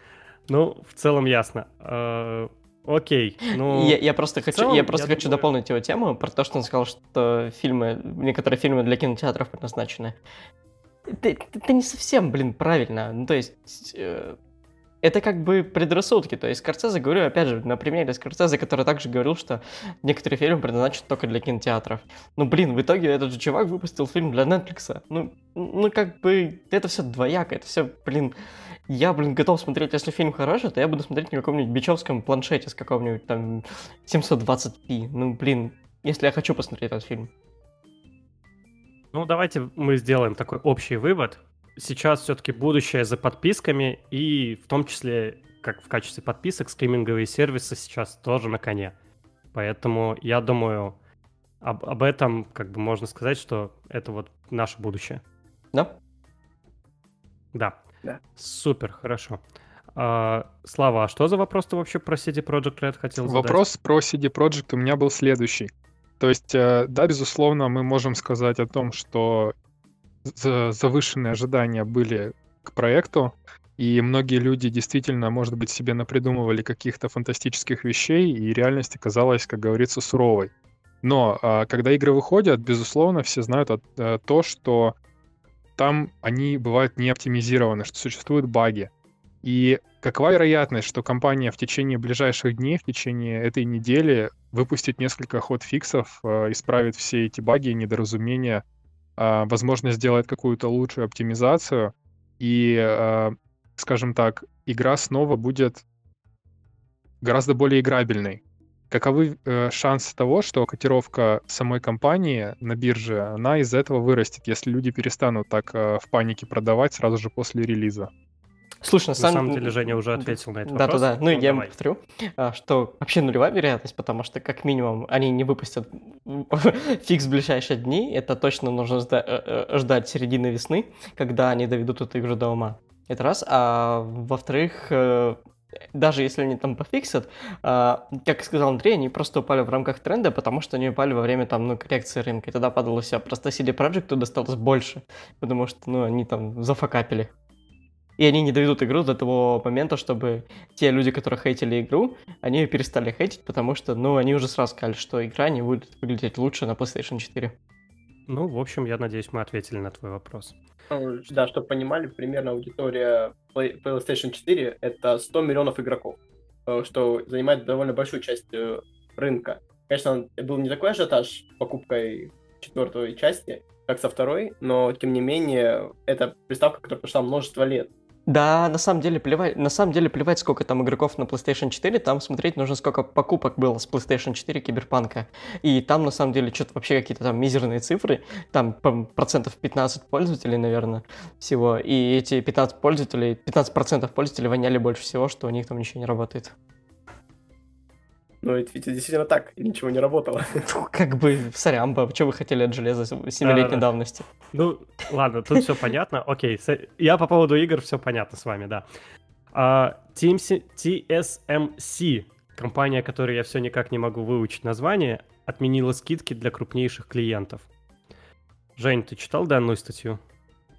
Ну, в целом ясно. Э, окей, ну... Я, я просто хочу, целом, я просто я хочу думаю... дополнить его тему про то, что он сказал, что фильмы, некоторые фильмы для кинотеатров предназначены. Это, не совсем, блин, правильно. Ну, то есть... Э, это как бы предрассудки. То есть Скорсезе, говорю, опять же, на примере Скорсезе, который также говорил, что некоторые фильмы предназначены только для кинотеатров. Ну, блин, в итоге этот же чувак выпустил фильм для Netflix. Ну, ну как бы, это все двояко, это все, блин... Я, блин, готов смотреть, если фильм хороший, то я буду смотреть на каком-нибудь бичевском планшете с какого-нибудь там 720p. Ну, блин, если я хочу посмотреть этот фильм. Ну, давайте мы сделаем такой общий вывод. Сейчас все-таки будущее за подписками, и в том числе, как в качестве подписок, стриминговые сервисы сейчас тоже на коне. Поэтому я думаю, об, об этом как бы можно сказать, что это вот наше будущее. Да? Да. Да. Супер, хорошо. А, Слава, а что за вопрос ты вообще про CD Project Red хотел задать? Вопрос про CD Project у меня был следующий. То есть, э, да, безусловно, мы можем сказать о том, что завышенные ожидания были к проекту, и многие люди действительно, может быть, себе напридумывали каких-то фантастических вещей, и реальность оказалась, как говорится, суровой. Но а, когда игры выходят, безусловно, все знают э, то, что там они бывают не оптимизированы, что существуют баги. И какова вероятность, что компания в течение ближайших дней, в течение этой недели выпустит несколько ход-фиксов, э, исправит все эти баги и недоразумения, э, возможно, сделает какую-то лучшую оптимизацию, и, э, скажем так, игра снова будет гораздо более играбельной. Каковы э, шансы того, что котировка самой компании на бирже, она из-за этого вырастет, если люди перестанут так в панике продавать сразу же после релиза? Слушай, на, самом... самом деле Женя уже ответил на этот да, вопрос. Да, да, ну, ну я ему повторю, а, что вообще нулевая вероятность, потому что как минимум они не выпустят фикс в ближайшие дни, это точно нужно э, э, ждать середины весны, когда они доведут эту игру до ума. Это раз. А во-вторых, э, даже если они там пофиксят, как сказал Андрей, они просто упали в рамках тренда, потому что они упали во время там, ну, коррекции рынка, и тогда падало все. Просто CD Projekt досталось больше, потому что, ну, они там зафакапили и они не доведут игру до того момента, чтобы те люди, которые хейтили игру, они ее перестали хейтить, потому что, ну, они уже сразу сказали, что игра не будет выглядеть лучше на PlayStation 4. Ну, в общем, я надеюсь, мы ответили на твой вопрос. Ну, да, чтобы понимали, примерно аудитория PlayStation 4 — это 100 миллионов игроков, э, что занимает довольно большую часть э, рынка. конечно, был не такой ажиотаж покупкой четвертой части, как со второй, но, тем не менее, это приставка, которая прошла множество лет. Да, на самом деле плевать, на самом деле плевать, сколько там игроков на PlayStation 4, там смотреть нужно, сколько покупок было с PlayStation 4 Киберпанка. И там, на самом деле, что-то вообще какие-то там мизерные цифры, там процентов 15 пользователей, наверное, всего. И эти 15 пользователей, 15 процентов пользователей воняли больше всего, что у них там ничего не работает. Ну, это ведь действительно так, ничего не работало. Ну, как бы, сорямба, что вы хотели от железа 7-летней давности? Ну, ладно, тут все понятно. Окей, я по поводу игр все понятно с вами, да. Uh, TSMC, компания, которой я все никак не могу выучить название, отменила скидки для крупнейших клиентов. Жень, ты читал данную статью?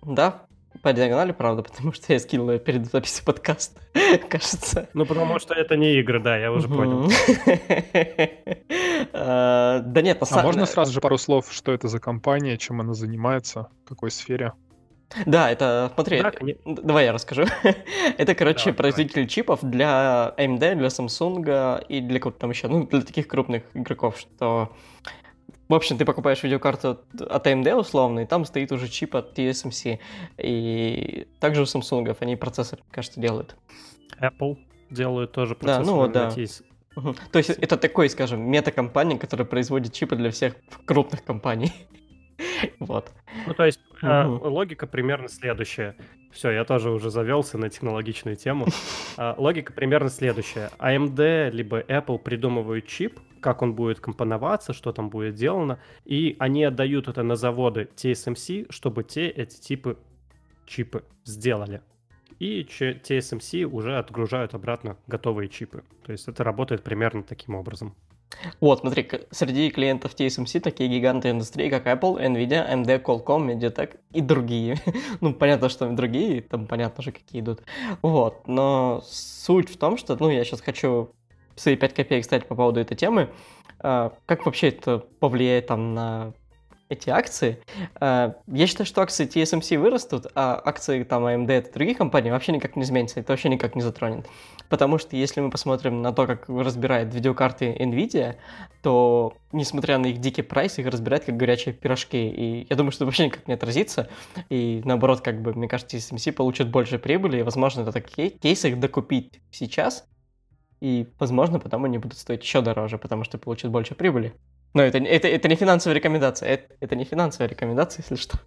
Да, по диагонали, правда, потому что я скинул ее перед записью подкаста, кажется. Ну, потому что это не игры, да, я уже понял. А, да нет, на самом А можно сразу же пару слов, что это за компания, чем она занимается, в какой сфере? Да, это, смотри, да, давай я расскажу. это, короче, давай, производитель давай. чипов для AMD, для Samsung и для кого-то там еще, ну, для таких крупных игроков, что в общем, ты покупаешь видеокарту от AMD условно, и там стоит уже чип от TSMC. И также у Samsung они процессор, кажется, делают. Apple делают тоже процессор. Да, ну вот, да. Угу. То есть это такой, скажем, мета-компания, которая производит чипы для всех крупных компаний. вот. Ну, то есть э, логика примерно следующая. Все, я тоже уже завелся на технологичную тему. э, логика примерно следующая. AMD либо Apple придумывают чип, как он будет компоноваться, что там будет сделано, и они отдают это на заводы TSMC, чтобы те эти типы чипы сделали. И TSMC уже отгружают обратно готовые чипы. То есть это работает примерно таким образом. Вот, смотри, среди клиентов TSMC такие гиганты индустрии, как Apple, Nvidia, AMD, Qualcomm, MediaTek и другие. ну, понятно, что другие, там понятно же, какие идут. Вот, но суть в том, что, ну, я сейчас хочу свои 5 копеек, кстати, по поводу этой темы. А, как вообще это повлияет там на эти акции. А, я считаю, что акции TSMC вырастут, а акции там AMD и других компаний вообще никак не изменятся, это вообще никак не затронет. Потому что если мы посмотрим на то, как разбирает видеокарты Nvidia, то, несмотря на их дикий прайс, их разбирают как горячие пирожки. И я думаю, что вообще никак не отразится. И наоборот, как бы, мне кажется, TSMC получит больше прибыли, и, возможно, это кейсы их докупить сейчас, и, возможно, потом они будут стоить еще дороже, потому что получат больше прибыли. Но это, это, это не финансовая рекомендация. Это, это не финансовая рекомендация, если что.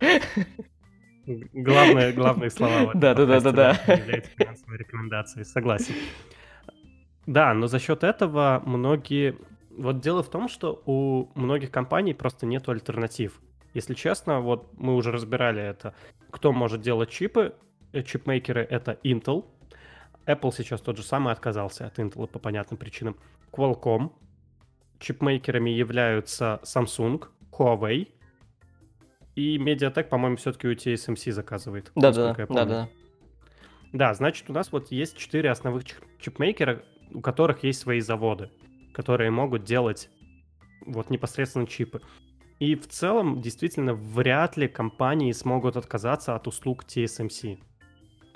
Главные, главные слова. Да, да, да, да, да. Является финансовой рекомендацией, согласен. Да, но за счет этого многие... Вот дело в том, что у многих компаний просто нет альтернатив. Если честно, вот мы уже разбирали это. Кто может делать чипы? Э, чипмейкеры — это Intel, Apple сейчас тот же самый отказался от Intel по понятным причинам. Qualcomm. Чипмейкерами являются Samsung, Huawei. И Mediatek, по-моему, все-таки у TSMC заказывает. Да, да, да, да. Да, значит, у нас вот есть четыре основных чипмейкера, у которых есть свои заводы, которые могут делать вот непосредственно чипы. И в целом, действительно, вряд ли компании смогут отказаться от услуг TSMC.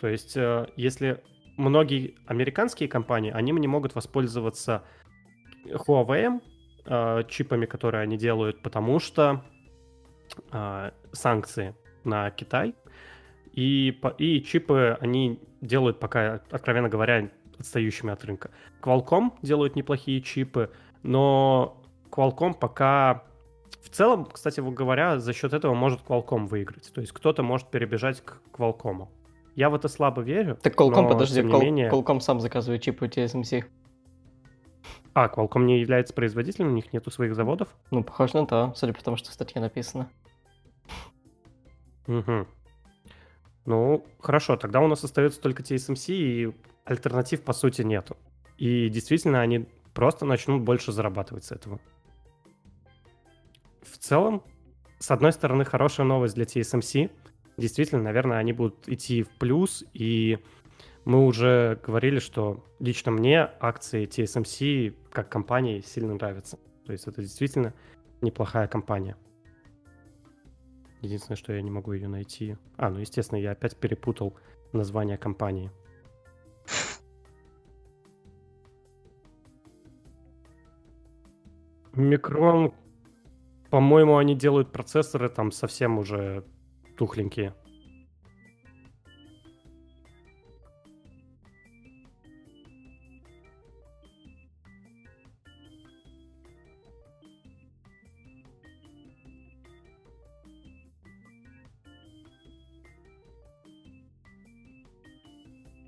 То есть, э, если многие американские компании, они не могут воспользоваться Huawei, э, чипами, которые они делают, потому что э, санкции на Китай. И, и чипы они делают пока, откровенно говоря, отстающими от рынка. Qualcomm делают неплохие чипы, но Qualcomm пока... В целом, кстати говоря, за счет этого может Qualcomm выиграть. То есть кто-то может перебежать к Qualcomm. Я в это слабо верю. Так Qualcomm, подожди, Qual- менее... Qualcomm сам заказывает чипы у TSMC. А, Qualcomm не является производителем, у них нету своих заводов? Ну, похоже на то, судя по тому, что в статье написано. Угу. Ну, хорошо, тогда у нас остается только TSMC, и альтернатив, по сути, нету. И действительно, они просто начнут больше зарабатывать с этого. В целом, с одной стороны, хорошая новость для TSMC — действительно, наверное, они будут идти в плюс, и мы уже говорили, что лично мне акции TSMC как компании сильно нравятся. То есть это действительно неплохая компания. Единственное, что я не могу ее найти. А, ну, естественно, я опять перепутал название компании. Микрон, по-моему, они делают процессоры там совсем уже тухленькие.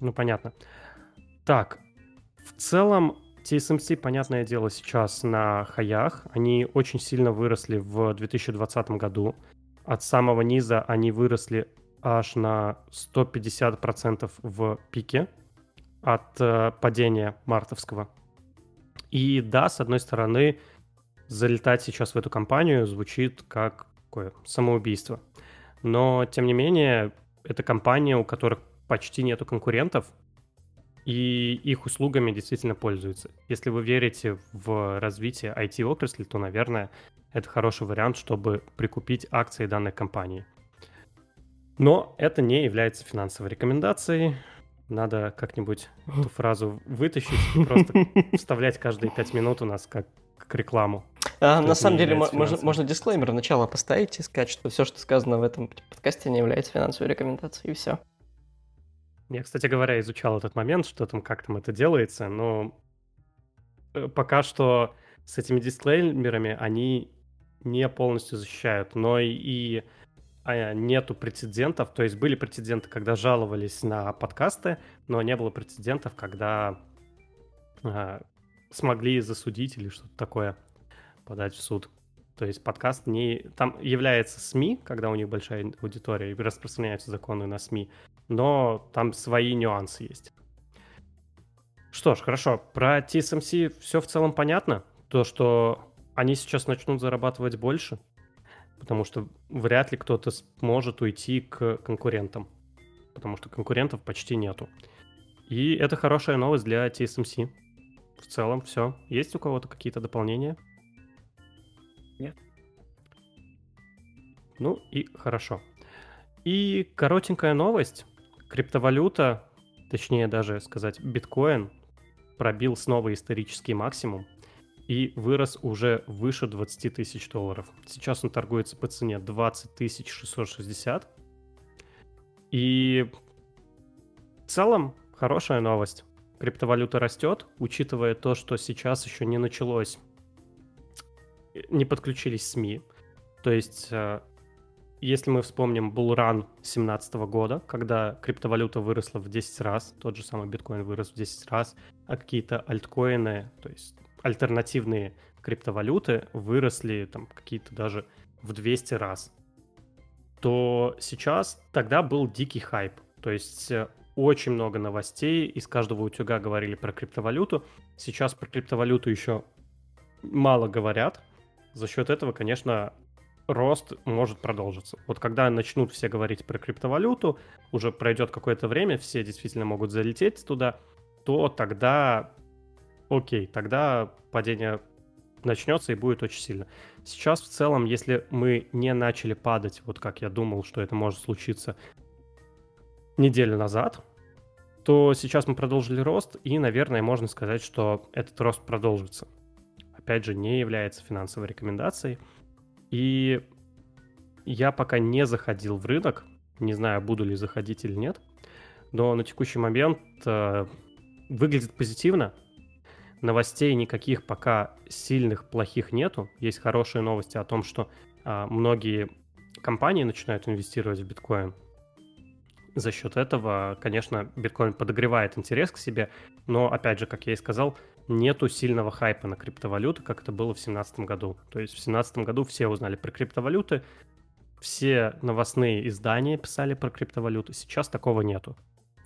Ну, понятно. Так, в целом, TSMC, понятное дело, сейчас на хаях. Они очень сильно выросли в 2020 году. От самого низа они выросли аж на 150% в пике от э, падения мартовского. И да, с одной стороны, залетать сейчас в эту компанию звучит как самоубийство. Но, тем не менее, это компания, у которых почти нету конкурентов, и их услугами действительно пользуются. Если вы верите в развитие IT-отрасли, то, наверное, это хороший вариант, чтобы прикупить акции данной компании. Но это не является финансовой рекомендацией. Надо как-нибудь эту фразу вытащить и просто вставлять каждые пять минут у нас как, как рекламу. А, на самом деле, можно, можно дисклеймер начала поставить и сказать, что все, что сказано в этом подкасте, не является финансовой рекомендацией, и все. Я, кстати говоря, изучал этот момент, что там, как там это делается, но э, пока что с этими дисклеймерами они не полностью защищают, но и а, нету прецедентов, то есть были прецеденты, когда жаловались на подкасты, но не было прецедентов, когда а, смогли засудить или что-то такое подать в суд. То есть подкаст не... Там является СМИ, когда у них большая аудитория, и распространяются законы на СМИ, но там свои нюансы есть. Что ж, хорошо. Про TSMC все в целом понятно. То, что они сейчас начнут зарабатывать больше, потому что вряд ли кто-то сможет уйти к конкурентам, потому что конкурентов почти нету. И это хорошая новость для TSMC. В целом все. Есть у кого-то какие-то дополнения? Нет. Ну и хорошо. И коротенькая новость. Криптовалюта, точнее даже сказать биткоин, пробил снова исторический максимум и вырос уже выше 20 тысяч долларов. Сейчас он торгуется по цене 20 тысяч 660. И в целом хорошая новость. Криптовалюта растет, учитывая то, что сейчас еще не началось не подключились СМИ. То есть, э, если мы вспомним булран 2017 года, когда криптовалюта выросла в 10 раз, тот же самый биткоин вырос в 10 раз, а какие-то альткоины, то есть альтернативные криптовалюты выросли там какие-то даже в 200 раз, то сейчас тогда был дикий хайп. То есть э, очень много новостей, из каждого утюга говорили про криптовалюту. Сейчас про криптовалюту еще мало говорят, за счет этого, конечно, рост может продолжиться. Вот когда начнут все говорить про криптовалюту, уже пройдет какое-то время, все действительно могут залететь туда, то тогда, окей, тогда падение начнется и будет очень сильно. Сейчас в целом, если мы не начали падать, вот как я думал, что это может случиться неделю назад, то сейчас мы продолжили рост, и, наверное, можно сказать, что этот рост продолжится опять же, не является финансовой рекомендацией. И я пока не заходил в рынок, не знаю, буду ли заходить или нет, но на текущий момент э, выглядит позитивно. Новостей никаких пока сильных, плохих нету. Есть хорошие новости о том, что э, многие компании начинают инвестировать в биткоин. За счет этого, конечно, биткоин подогревает интерес к себе, но, опять же, как я и сказал, нету сильного хайпа на криптовалюты, как это было в 2017 году. То есть в 2017 году все узнали про криптовалюты, все новостные издания писали про криптовалюты. Сейчас такого нету.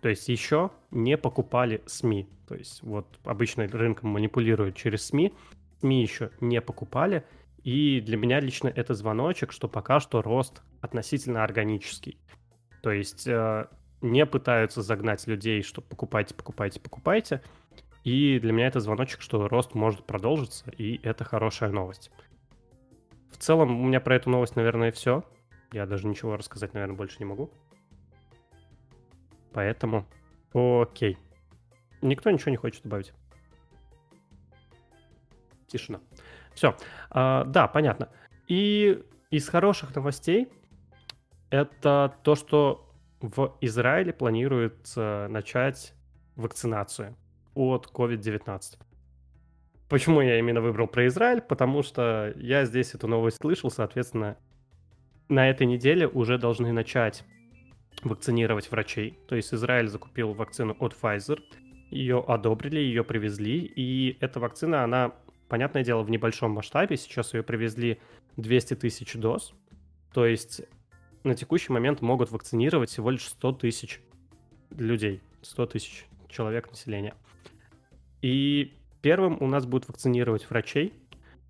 То есть еще не покупали СМИ. То есть вот обычно рынком манипулируют через СМИ. СМИ еще не покупали. И для меня лично это звоночек, что пока что рост относительно органический. То есть э, не пытаются загнать людей, что покупайте, покупайте, покупайте. И для меня это звоночек, что рост может продолжиться, и это хорошая новость. В целом, у меня про эту новость, наверное, все. Я даже ничего рассказать, наверное, больше не могу. Поэтому, окей. Никто ничего не хочет добавить. Тишина. Все. А, да, понятно. И из хороших новостей это то, что в Израиле планируется начать вакцинацию от COVID-19. Почему я именно выбрал про Израиль? Потому что я здесь эту новость слышал, соответственно, на этой неделе уже должны начать вакцинировать врачей. То есть Израиль закупил вакцину от Pfizer, ее одобрили, ее привезли, и эта вакцина, она, понятное дело, в небольшом масштабе. Сейчас ее привезли 200 тысяч доз. То есть на текущий момент могут вакцинировать всего лишь 100 тысяч людей, 100 тысяч человек населения. И первым у нас будут вакцинировать врачей,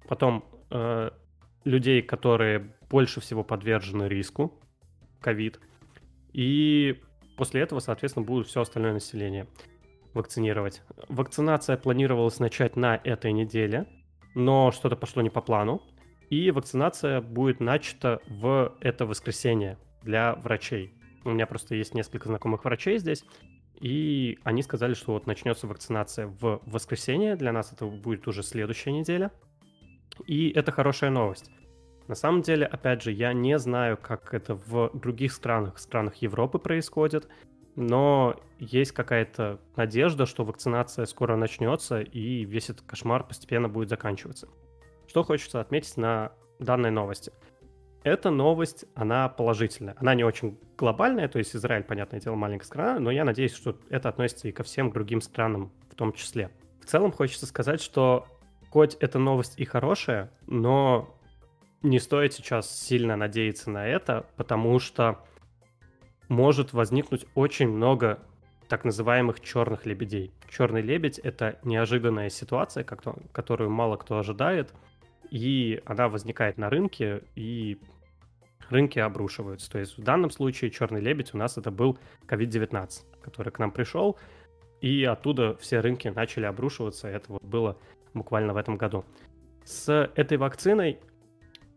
потом э, людей, которые больше всего подвержены риску ковид, и после этого, соответственно, будет все остальное население вакцинировать. Вакцинация планировалась начать на этой неделе, но что-то пошло не по плану, и вакцинация будет начата в это воскресенье для врачей. У меня просто есть несколько знакомых врачей здесь, и они сказали, что вот начнется вакцинация в воскресенье. Для нас это будет уже следующая неделя. И это хорошая новость. На самом деле, опять же, я не знаю, как это в других странах, странах Европы происходит, но есть какая-то надежда, что вакцинация скоро начнется, и весь этот кошмар постепенно будет заканчиваться. Что хочется отметить на данной новости? Эта новость, она положительная. Она не очень глобальная, то есть Израиль, понятное дело, маленькая страна, но я надеюсь, что это относится и ко всем другим странам в том числе. В целом хочется сказать, что хоть эта новость и хорошая, но не стоит сейчас сильно надеяться на это, потому что может возникнуть очень много так называемых черных лебедей. Черный лебедь — это неожиданная ситуация, которую мало кто ожидает, и она возникает на рынке, и рынки обрушиваются. То есть в данном случае черный лебедь у нас это был COVID-19, который к нам пришел, и оттуда все рынки начали обрушиваться. Это вот было буквально в этом году. С этой вакциной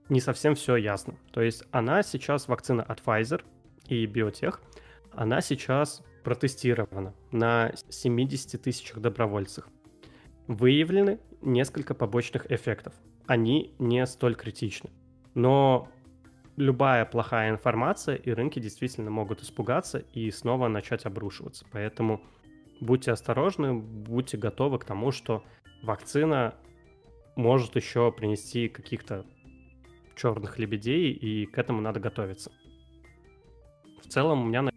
не совсем все ясно. То есть она сейчас, вакцина от Pfizer и Biotech, она сейчас протестирована на 70 тысячах добровольцев. Выявлены несколько побочных эффектов. Они не столь критичны. Но любая плохая информация, и рынки действительно могут испугаться и снова начать обрушиваться. Поэтому будьте осторожны, будьте готовы к тому, что вакцина может еще принести каких-то черных лебедей, и к этому надо готовиться. В целом у меня на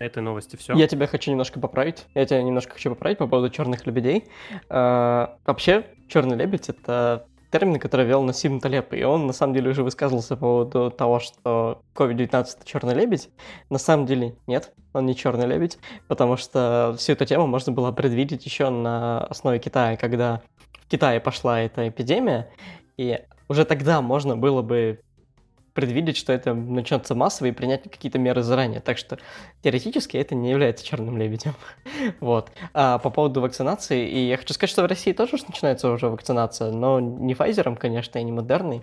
этой новости все. Я тебя хочу немножко поправить. Я тебя немножко хочу поправить по поводу черных лебедей. А, вообще, черный лебедь это термин, который вел Насим Талеп, и он на самом деле уже высказывался по поводу того, что COVID-19 это черный лебедь. На самом деле нет, он не черный лебедь, потому что всю эту тему можно было предвидеть еще на основе Китая, когда в Китае пошла эта эпидемия, и уже тогда можно было бы предвидеть, что это начнется массово и принять какие-то меры заранее. Так что теоретически это не является черным лебедем. вот. А по поводу вакцинации, и я хочу сказать, что в России тоже начинается уже вакцинация, но не Pfizer, конечно, и не Модерной.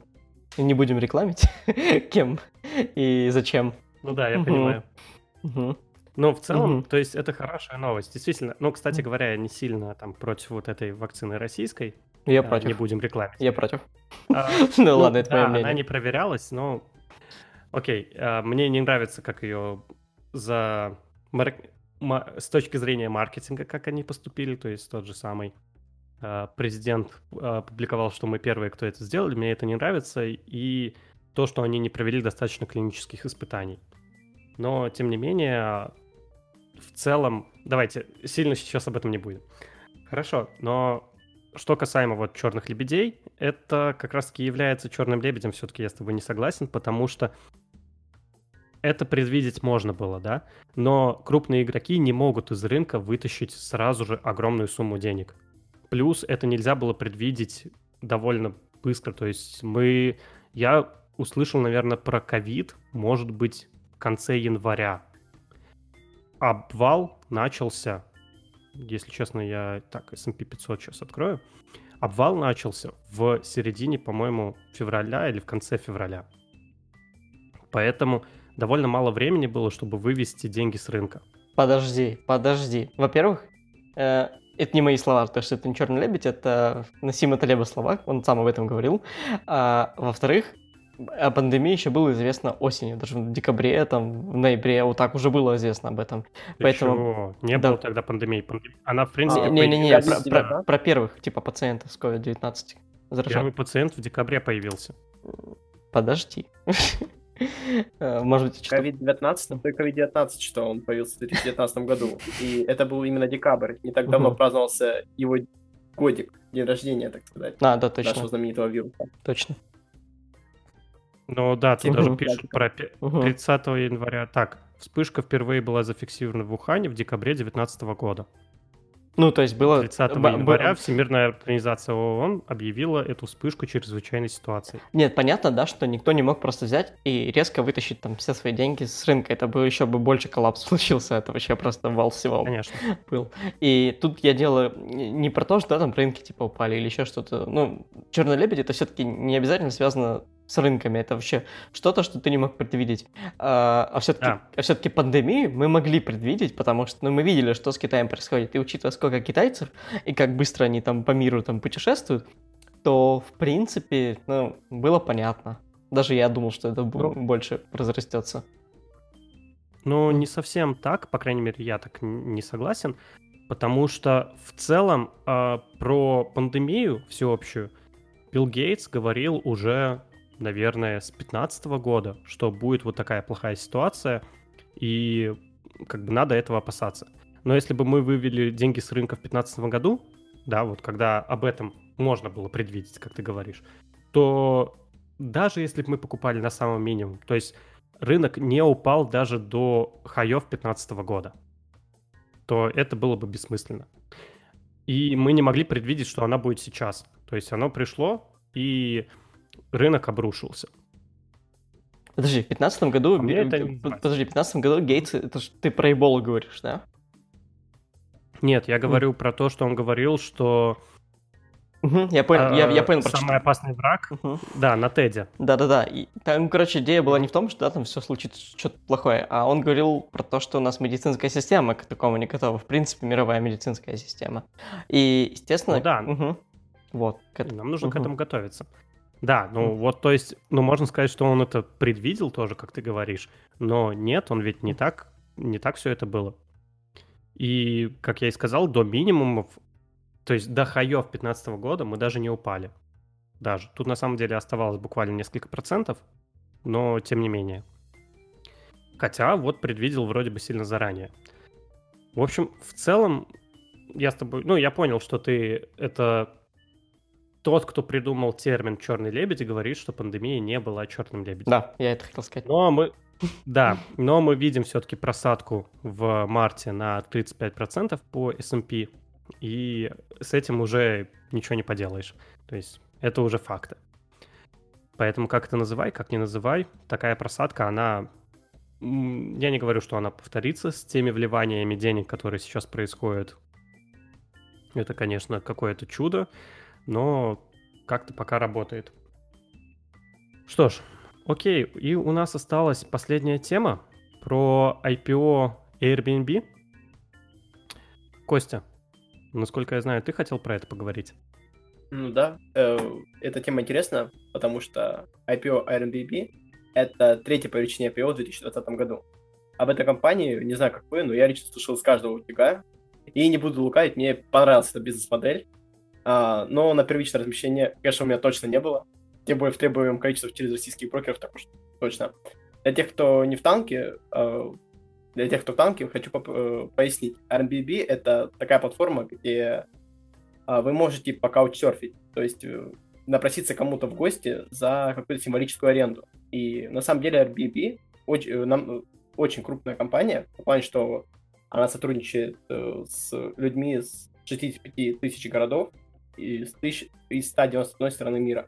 Не будем рекламить, кем и зачем. Ну да, я понимаю. Но в целом, то есть это хорошая новость, действительно. Ну, кстати говоря, я не сильно там против вот этой вакцины российской. Я а, против. Не будем рекламить. Я против. А, ну, ну ладно, это мое мнение. Она не проверялась, но... Окей, а, мне не нравится, как ее за... С точки зрения маркетинга, как они поступили, то есть тот же самый президент опубликовал, что мы первые, кто это сделали, мне это не нравится, и то, что они не провели достаточно клинических испытаний. Но, тем не менее, в целом, давайте сильно сейчас об этом не будем. Хорошо, но что касаемо вот черных лебедей, это как раз-таки является черным лебедем, все-таки я с тобой не согласен, потому что это предвидеть можно было, да, но крупные игроки не могут из рынка вытащить сразу же огромную сумму денег. Плюс это нельзя было предвидеть довольно быстро, то есть мы... Я услышал, наверное, про ковид, может быть, в конце января. Обвал начался если честно, я так S&P 500 сейчас открою. Обвал начался в середине, по-моему, февраля или в конце февраля. Поэтому довольно мало времени было, чтобы вывести деньги с рынка. Подожди, подожди. Во-первых, э, это не мои слова, то что это не черный лебедь, это Насима Талеба слова, он сам об этом говорил. А, во-вторых, о пандемии еще было известно осенью, даже в декабре, там, в ноябре, вот так уже было известно об этом. Ты Поэтому... чего? Не Да. было тогда пандемии. Пандем- Она, в принципе, А, Не-не-не, про, про- про первых, типа, пациентов с COVID-19 заражен. первый пациент в декабре появился. Подожди. Э, Может быть, что... COVID-19, только COVID-19, что он появился в 2019 году. И это был именно декабрь. Не так давно праздновался его годик, день рождения, так сказать, А, да, нашего точно, знаменитого вируса. точно. Ну да, тут даже пишут про пе- Мгм. 30 января. Так, вспышка впервые была зафиксирована в Ухане в декабре 2019 года. Ну, то есть было... 30 б- б- января Всемирная организация ООН объявила эту вспышку чрезвычайной ситуацией. Нет, понятно, да, что никто не мог просто взять и резко вытащить там все свои деньги с рынка. Это бы еще бы больше коллапс случился, это вообще просто вал всего Конечно. был. И тут я делаю не про то, что да, там рынки типа упали или еще что-то. Ну, черный лебедь это все-таки не обязательно связано с рынками, это вообще что-то, что ты не мог предвидеть. А, а все-таки, Да. а все-таки пандемию мы могли предвидеть, потому что ну, мы видели, что с Китаем происходит. И учитывая, сколько китайцев и как быстро они там по миру там путешествуют, то в принципе, ну, было понятно. Даже я думал, что это Ну. больше разрастется. Ну, не совсем так, по крайней мере, я так не согласен, потому что в целом а, про пандемию всеобщую Билл Гейтс говорил уже, наверное, с 2015 года, что будет вот такая плохая ситуация, и как бы надо этого опасаться. Но если бы мы вывели деньги с рынка в 2015 году, да, вот когда об этом можно было предвидеть, как ты говоришь, то даже если бы мы покупали на самом минимум, то есть рынок не упал даже до хаев 2015 года, то это было бы бессмысленно. И мы не могли предвидеть, что она будет сейчас. То есть оно пришло, и рынок обрушился. Подожди, в 15 году... А это. Подожди, в 15 году Гейтс, это ж ты про Эболу говоришь, да? Нет, я говорю про то, что он говорил, что Мгм, я понял, я, я э, понял, самый что- опасный враг, Мгм. да, на Теде. Да-да-да. И там, короче, идея была не в том, что да, там все случится что-то плохое, а он говорил про то, что у нас медицинская система к такому не готова. В принципе, мировая медицинская система. И, естественно... Ну да. мгм. Вот. к. Нам нужно к Мгм. этому готовиться. Да, ну Мгм. вот, то есть, ну можно сказать, что он это предвидел тоже, как ты говоришь, но нет, он ведь не так, не так все это было. И, как я и сказал, до минимумов, то есть до хаев 15 года мы даже не упали. Даже. Тут на самом деле оставалось буквально несколько процентов, но тем не менее. Хотя вот предвидел вроде бы сильно заранее. В общем, в целом, я с тобой... Ну, я понял, что ты это тот, кто придумал термин черный лебедь, говорит, что пандемия не была черным лебедем. Да, я это хотел сказать. Но мы, да, но мы видим все-таки просадку в марте на 35% по S&P, и с этим уже ничего не поделаешь. То есть это уже факты. Поэтому как это называй, как не называй, такая просадка, она... Я не говорю, что она повторится с теми вливаниями денег, которые сейчас происходят. Это, конечно, какое-то чудо, но как-то пока работает. Что ж, окей, и у нас осталась последняя тема про IPO Airbnb. Костя, насколько я знаю, ты хотел про это поговорить. Ну да, э, эта тема интересна, потому что IPO Airbnb — это третье по величине IPO в 2020 году. Об этой компании, не знаю, как вы, но я лично слышал с каждого утюга. И не буду лукавить, мне понравилась эта бизнес-модель. А, но на первичное размещение, конечно, у меня точно не было. Тем более в требуемом количестве через российских брокеров, так уж точно. Для тех, кто не в танке, э, для тех, кто в танке, хочу э, пояснить. Airbnb — это такая платформа, где а, вы можете покаучсерфить, то есть э, напроситься кому-то в гости за какую-то символическую аренду. И на самом деле Airbnb очень, э, нам, очень крупная компания, в плане, что она сотрудничает с людьми с 65 тысяч городов и с, тысяч, из 191 страны мира.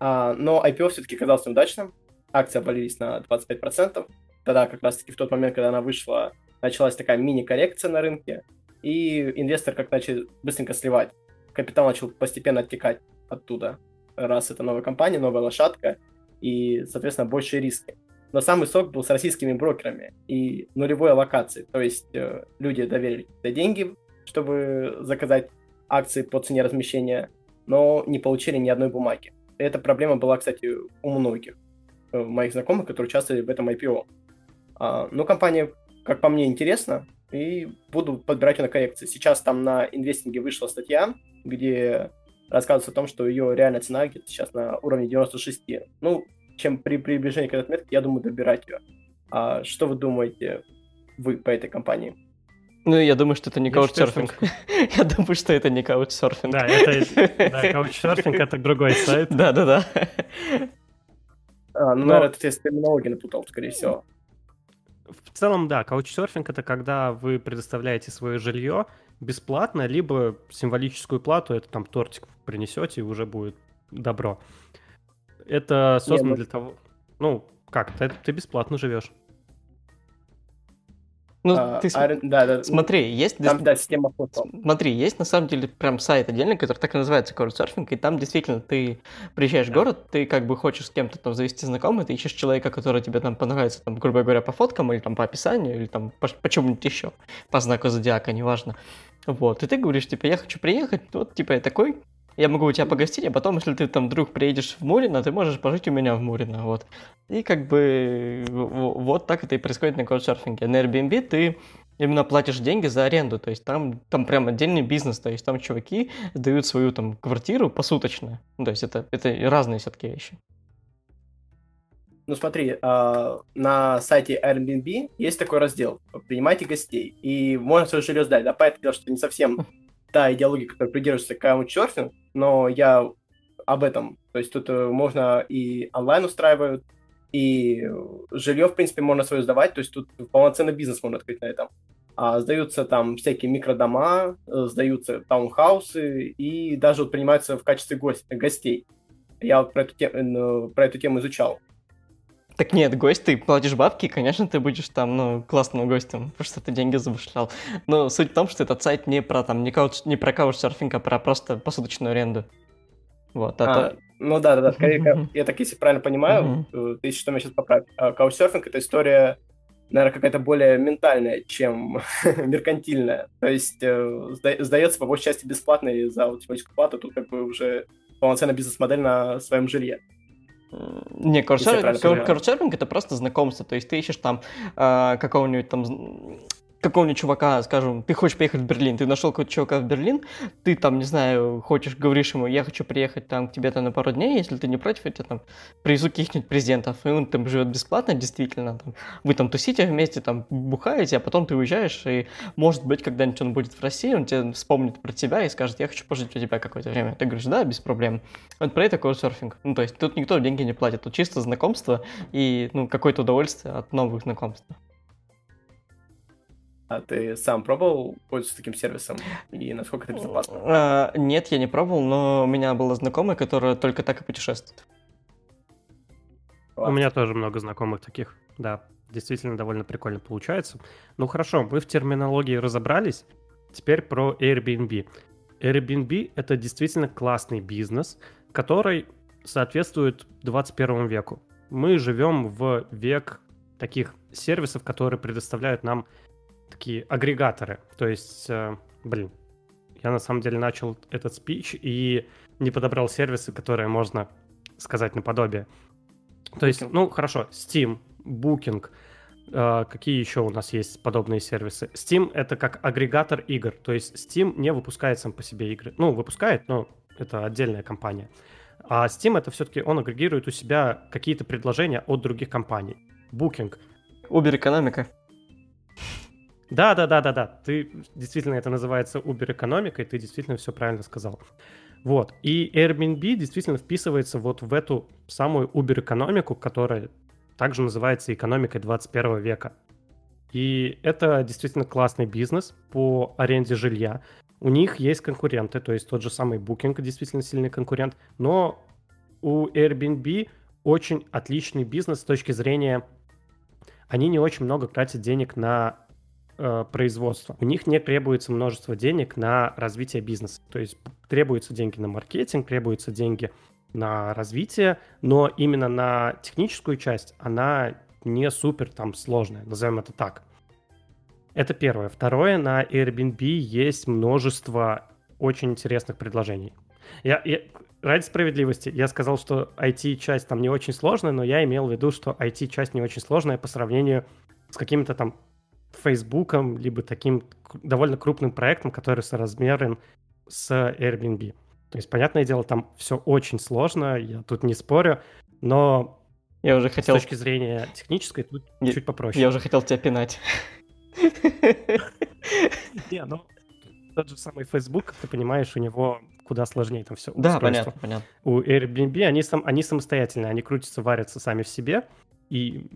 А, но IPO все-таки оказался неудачным, акции обвалились на 25%, тогда как раз-таки в тот момент, когда она вышла, началась такая мини-коррекция на рынке, и инвестор как начал быстренько сливать. Капитал начал постепенно оттекать оттуда, раз это новая компания, новая лошадка, и, соответственно, большие риски. Но самый сок был с российскими брокерами и нулевой аллокацией. То есть э, люди доверили деньги чтобы заказать акции по цене размещения, но не получили ни одной бумаги. Эта проблема была, кстати, у многих э, моих знакомых, которые участвовали в этом IPO. А, ну, компания, как по мне, интересна, и буду подбирать ее на коррекции. Сейчас там на инвестинге вышла статья, где рассказывается о том, что ее реальная цена где-то сейчас на уровне 96. Ну, чем при приближении к этой отметке, я думаю, добирать ее. А что вы думаете вы по этой компании? Ну, я думаю, что это не каучсерфинг. Я думаю, что это не каучсерфинг. Да, это да, каучсерфинг это другой сайт. Да-да-да. А, ну, наверное, ты с терминологией напутал, скорее всего. В целом, да, каучсерфинг это когда вы предоставляете свое жилье бесплатно, либо символическую плату, это там тортик принесете, и уже будет добро. Это создано Не, ну... для того... Ну, как, ты, ты бесплатно живешь. Ну, а, ты а, да, да. смотри, есть... Там, да, система фото. Смотри, есть на самом деле прям сайт отдельный, который так и называется Couchsurfing, и там действительно ты приезжаешь да. в город, ты как бы хочешь с кем-то там завести знакомый, ты ищешь человека, который тебе там понравится, там, грубо говоря, по фоткам или там по описанию, или там по, по чему-нибудь еще, по знаку зодиака, неважно. Вот, и ты говоришь, типа, я хочу приехать, вот, типа, я такой, я могу у тебя погостить, а потом, если ты там вдруг приедешь в Мурино, ты можешь пожить у меня в Мурино, вот. И как бы вот так это и происходит на каучсерфинге. На Airbnb ты именно платишь деньги за аренду, то есть там, там прям отдельный бизнес, то есть там чуваки сдают свою там квартиру посуточно, ну, то есть это, это разные все-таки вещи. Ну смотри, а, на сайте Airbnb есть такой раздел «Принимайте гостей», и можно свое жилье сдать, да, понятно, что не совсем та идеология, которая придерживается каучсерфинг, но я об этом. То есть тут э, можно и онлайн устраивают, и жилье, в принципе, можно свое сдавать, то есть тут полноценный бизнес можно открыть на этом. А сдаются там всякие микродома, э, сдаются таунхаусы и даже вот принимаются в качестве гостей. Я вот про эту, тему, про эту тему изучал. Так нет, гость, ты платишь бабки, и, конечно, ты будешь там, ну, классным гостем, потому что ты деньги замышлял. Но суть в том, что этот сайт не про там, не, кауч, не про каучсерфинг, а про просто посуточную аренду. Вот, а, а Ну да, да, да, скорее, я так, если правильно понимаю, э, ты что меня сейчас поправь. А каучсерфинг — это история, наверное, какая-то более ментальная, чем меркантильная. То есть э, сдается по большей части бесплатно и за вот, плату, тут как бы уже полноценная бизнес-модель на своем жилье. Не, каучсерфинг это просто знакомство. То есть ты ищешь там э, какого-нибудь там какого-нибудь чувака, скажем, ты хочешь поехать в Берлин, ты нашел какого-то чувака в Берлин, ты там, не знаю, хочешь, говоришь ему, я хочу приехать там к тебе там на пару дней, если ты не против, я тебе там привезу каких-нибудь президентов, и он там живет бесплатно, действительно, там, вы там тусите вместе, там, бухаете, а потом ты уезжаешь, и, может быть, когда-нибудь он будет в России, он тебе вспомнит про тебя и скажет, я хочу пожить у тебя какое-то время. Ты говоришь, да, без проблем. Вот про это коучсерфинг. Ну, то есть тут никто деньги не платит, тут чисто знакомство и, ну, какое-то удовольствие от новых знакомств. А ты сам пробовал пользоваться таким сервисом? И насколько это безопасно? А, нет, я не пробовал, но у меня была знакомая, которая только так и путешествует. У меня тоже много знакомых таких, да. Действительно довольно прикольно получается. Ну хорошо, мы в терминологии разобрались. Теперь про Airbnb. Airbnb — это действительно классный бизнес, который соответствует 21 веку. Мы живем в век таких сервисов, которые предоставляют нам такие агрегаторы. То есть, э, блин, я на самом деле начал этот спич и не подобрал сервисы, которые можно сказать наподобие. То есть, ну, хорошо, Steam, Booking, э, какие еще у нас есть подобные сервисы? Steam — это как агрегатор игр, то есть Steam не выпускает сам по себе игры. Ну, выпускает, но это отдельная компания. А Steam — это все-таки он агрегирует у себя какие-то предложения от других компаний. Booking. Uber экономика. Да, да, да, да, да. Ты действительно это называется Uber экономикой, ты действительно все правильно сказал. Вот. И Airbnb действительно вписывается вот в эту самую Uber экономику, которая также называется экономикой 21 века. И это действительно классный бизнес по аренде жилья. У них есть конкуренты, то есть тот же самый Booking действительно сильный конкурент, но у Airbnb очень отличный бизнес с точки зрения они не очень много тратят денег на э, производства. У них не требуется множество денег на развитие бизнеса. То есть требуются деньги на маркетинг, требуются деньги на развитие, но именно на техническую часть она не супер там сложная, назовем это так. Это первое. Второе, на Airbnb есть множество очень интересных предложений. Я, я, ради справедливости, я сказал, что IT-часть там не очень сложная, но я имел в виду, что IT-часть не очень сложная по сравнению с какими-то там Фейсбуком, либо таким довольно крупным проектом, который соразмерен с Airbnb. То есть, понятное дело, там все очень сложно, я тут не спорю, но я уже хотел... с точки зрения технической тут я, чуть попроще. Я уже хотел тебя пинать. Не, ну, тот же самый Facebook, ты понимаешь, у него куда сложнее там все. Да, понятно, понятно. У Airbnb они, сам, они самостоятельные, они крутятся, варятся сами в себе, и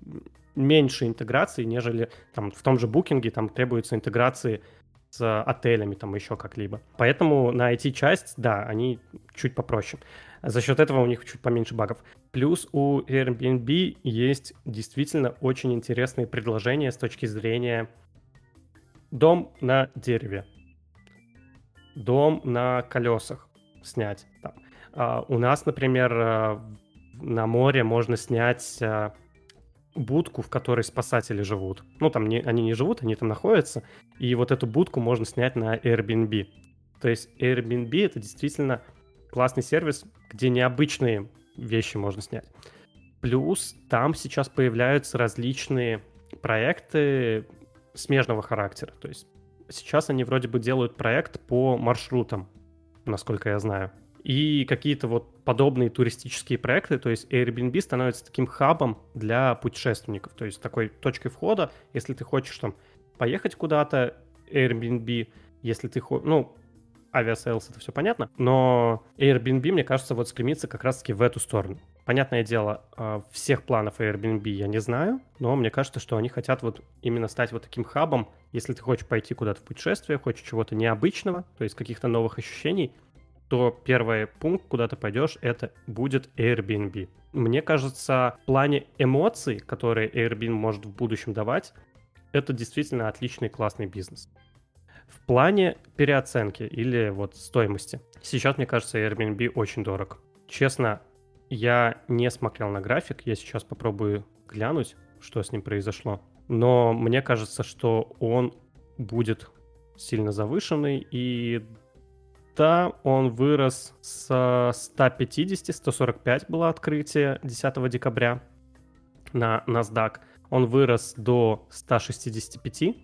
меньше интеграции, нежели там в том же букинге там требуется интеграции с отелями, там еще как-либо. Поэтому на IT-часть, да, они чуть попроще. За счет этого у них чуть поменьше багов. Плюс у Airbnb есть действительно очень интересные предложения с точки зрения дом на дереве, дом на колесах снять. Там. А, у нас, например, а, на море можно снять а, будку, в которой спасатели живут. Ну, там не, они не живут, они там находятся. И вот эту будку можно снять на Airbnb. То есть Airbnb это действительно классный сервис, где необычные вещи можно снять. Плюс там сейчас появляются различные проекты смежного характера. То есть сейчас они вроде бы делают проект по маршрутам, насколько я знаю. И какие-то вот подобные туристические проекты, то есть Airbnb становится таким хабом для путешественников, то есть такой точкой входа, если ты хочешь там поехать куда-то, Airbnb, если ты хочешь, ну, Aviasales, это все понятно, но Airbnb, мне кажется, вот стремится как раз-таки в эту сторону. Понятное дело, а, всех планов Airbnb я не знаю, но мне кажется, что они хотят вот именно стать вот таким хабом, если ты хочешь пойти куда-то в путешествие, хочешь чего-то необычного, то есть каких-то новых ощущений, то первый пункт, куда ты пойдешь, это будет Airbnb. Мне кажется, в плане эмоций, которые Airbnb может в будущем давать, это действительно отличный классный бизнес. В плане переоценки или вот стоимости. Сейчас, мне кажется, Airbnb очень дорог. Честно, я не смотрел на график, я сейчас попробую глянуть, что с ним произошло. Но мне кажется, что он будет сильно завышенный, и да, он вырос с 150, 145 было открытие 10 декабря на NASDAQ. Он вырос до 165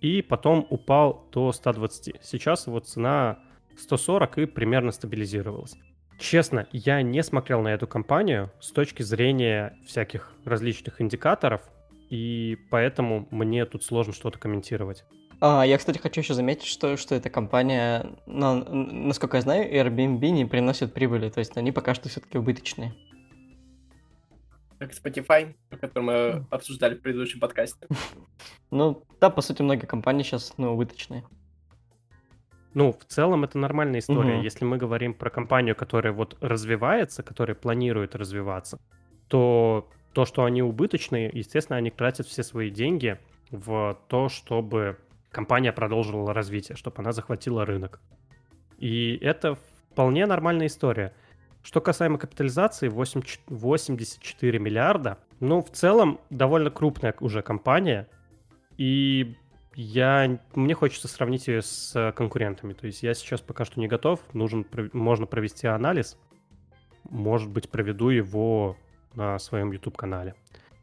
и потом упал до 120. Сейчас его цена 140 и примерно стабилизировалась. Честно, я не смотрел на эту компанию с точки зрения всяких различных индикаторов, и поэтому мне тут сложно что-то комментировать. А, я, кстати, хочу еще заметить, что, что эта компания, на, насколько я знаю, Airbnb не приносит прибыли, то есть они пока что все-таки убыточные. Как Spotify, о котором мы обсуждали в предыдущем подкасте. Ну, да, по сути, многие компании сейчас ну, убыточные. Ну, в целом это нормальная история. Угу. Если мы говорим про компанию, которая вот развивается, которая планирует развиваться, то то, что они убыточные, естественно, они тратят все свои деньги в то, чтобы компания продолжила развитие, чтобы она захватила рынок. И это вполне нормальная история. Что касаемо капитализации, 8, 84 миллиарда. Ну, в целом, довольно крупная уже компания. И я, мне хочется сравнить ее с конкурентами. То есть я сейчас пока что не готов. Нужен, можно провести анализ. Может быть, проведу его на своем YouTube-канале.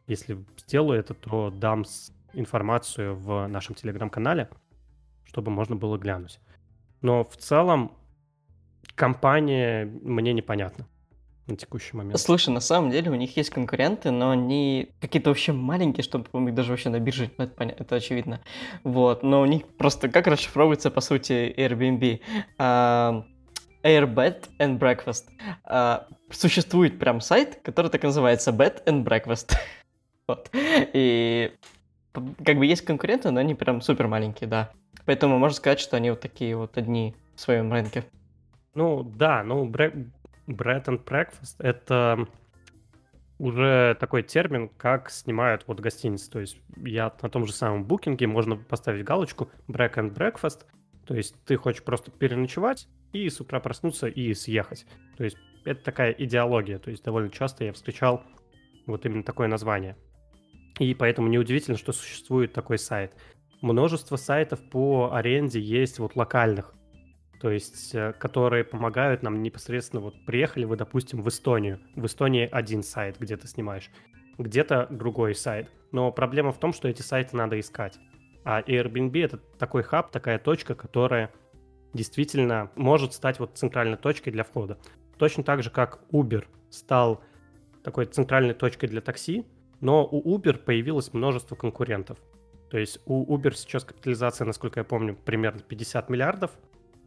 Если сделаю это, то дам информацию в нашем телеграм-канале, чтобы можно было глянуть. Но в целом компания мне непонятна на текущий момент. Слушай, на самом деле у них есть конкуренты, но они какие-то вообще маленькие, чтобы их даже вообще на бирже, это, понятно, это очевидно. Вот, но у них просто как расшифровывается, по сути, Airbnb? Uh, Air Bed and Breakfast. Uh, существует прям сайт, который так называется Bed and Breakfast. вот. И как бы есть конкуренты, но они прям супер маленькие, да. Поэтому можно сказать, что они вот такие вот одни в своем рынке. Ну да, ну bread and breakfast это уже такой термин, как снимают вот гостиницы. То есть я на том же самом букинге можно поставить галочку break and breakfast. То есть ты хочешь просто переночевать и с утра проснуться и съехать. То есть это такая идеология. То есть довольно часто я встречал вот именно такое название. И поэтому неудивительно, что существует такой сайт. множество сайтов по аренде есть вот локальных, то есть э, которые помогают нам непосредственно, вот приехали вы, допустим, в Эстонию, в Эстонии один сайт, где ты снимаешь, где-то другой сайт, но проблема в том, что эти сайты надо искать, а Airbnb это такой хаб, такая точка, которая действительно может стать вот центральной точкой для входа. Точно так же, как Uber стал такой центральной точкой для такси, но у Uber появилось множество конкурентов. То есть у Uber сейчас капитализация, насколько я помню, примерно 50 миллиардов,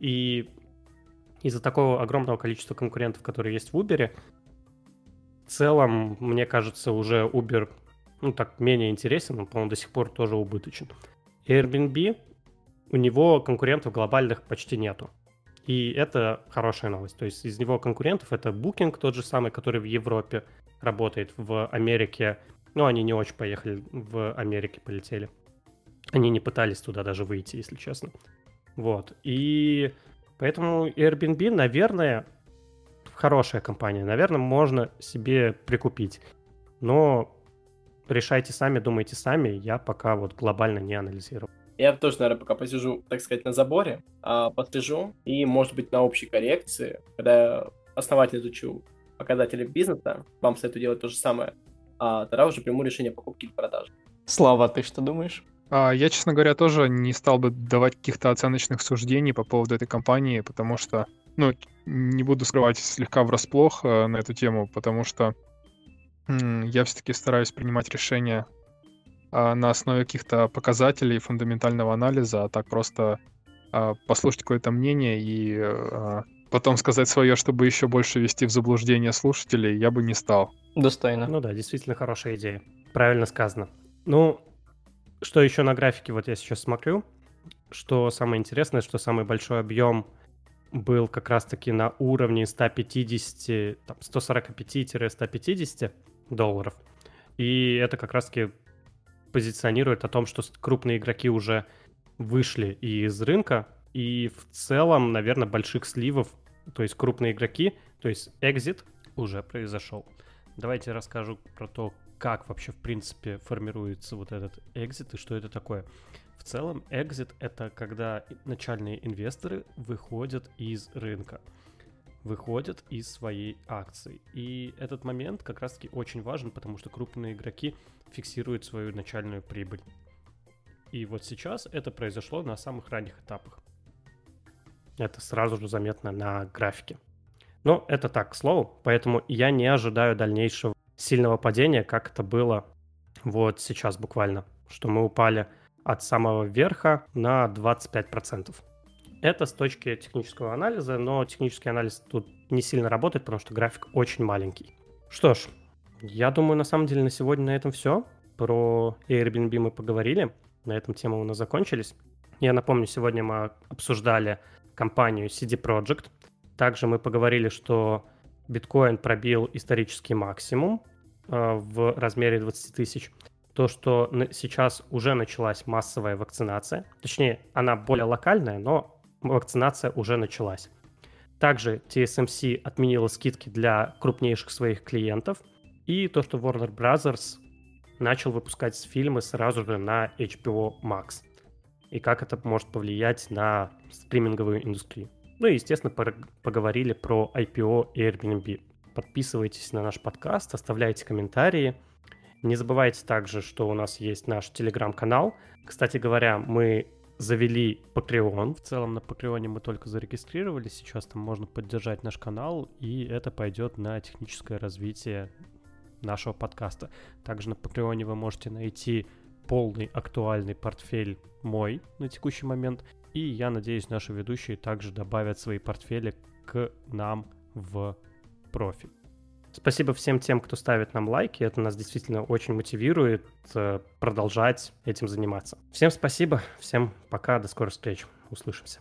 и из-за такого огромного количества конкурентов, которые есть в Uber, в целом, мне кажется, уже Uber, ну, так, менее интересен, он, по-моему, до сих пор тоже убыточен. Airbnb, у него конкурентов глобальных почти нету. И это хорошая новость. То есть из него конкурентов это Booking, тот же самый, который в Европе работает, в Америке. Ну, они не очень поехали в Америке, полетели. Они не пытались туда даже выйти, если честно. Вот. И поэтому Airbnb, наверное, хорошая компания. Наверное, можно себе прикупить. Но решайте сами, думайте сами. Я пока вот глобально не анализирую. Я тоже, наверное, пока посижу, так сказать, на заборе, а, посижу, и, может быть, на общей коррекции, когда я основательно изучу показатели бизнеса, вам советую делать то же самое, а тогда уже приму решение покупки или продажи. Слава, ты что думаешь? А, я, честно говоря, тоже не стал бы давать каких-то оценочных суждений по поводу этой компании, потому что, ну, не буду скрывать слегка врасплох э, на эту тему, потому что я все-таки стараюсь принимать решения а, на основе каких-то показателей фундаментального анализа, а так просто а, послушать какое-то мнение и а, потом сказать свое, чтобы еще больше вести в заблуждение слушателей, я бы не стал. Достойно. Ну да, действительно хорошая идея. Правильно сказано. Ну, что еще на графике, вот я сейчас смотрю, что самое интересное, что самый большой объем был как раз-таки на уровне 150, там, 145-150 долларов. И это как раз-таки позиционирует о том, что крупные игроки уже вышли из рынка, и в целом, наверное, больших сливов, то есть крупные игроки, то есть экзит уже произошел. Давайте расскажу про то, как вообще, в принципе, формируется вот этот экзит и что это такое. В целом, экзит — это когда начальные инвесторы выходят из рынка выходят из своей акции. И этот момент как раз-таки очень важен, потому что крупные игроки фиксируют свою начальную прибыль. И вот сейчас это произошло на самых ранних этапах. Это сразу же заметно на графике. Но это так, к слову, поэтому я не ожидаю дальнейшего сильного падения, как это было вот сейчас буквально, что мы упали от самого верха на 25%. Это с точки технического анализа, но технический анализ тут не сильно работает, потому что график очень маленький. Что ж, я думаю, на самом деле на сегодня на этом все. Про Airbnb мы поговорили, на этом темы у нас закончились. Я напомню, сегодня мы обсуждали компанию CD Projekt. Также мы поговорили, что биткоин пробил исторический максимум э, в размере 20 тысяч. То, что сейчас уже началась массовая вакцинация. Точнее, она более локальная, но вакцинация уже началась. Также TSMC отменила скидки для крупнейших своих клиентов. И то, что Warner Brothers начал выпускать фильмы сразу же на HBO Max. И как это может повлиять на стриминговую индустрию. Ну и, естественно, поговорили про IPO и Airbnb. Подписывайтесь на наш подкаст, оставляйте комментарии. Не забывайте также, что у нас есть наш телеграм-канал. Кстати говоря, мы завели Patreon. В целом на Patreon мы только зарегистрировались, сейчас там можно поддержать наш канал, и это пойдет на техническое развитие нашего подкаста. Также на Patreon вы можете найти полный актуальный портфель мой на текущий момент, и я надеюсь, наши ведущие также добавят свои портфели к нам в профиль. Спасибо всем тем, кто ставит нам лайки. Это нас действительно очень мотивирует э, продолжать этим заниматься. Всем спасибо, всем пока, до скорых встреч. Услышимся.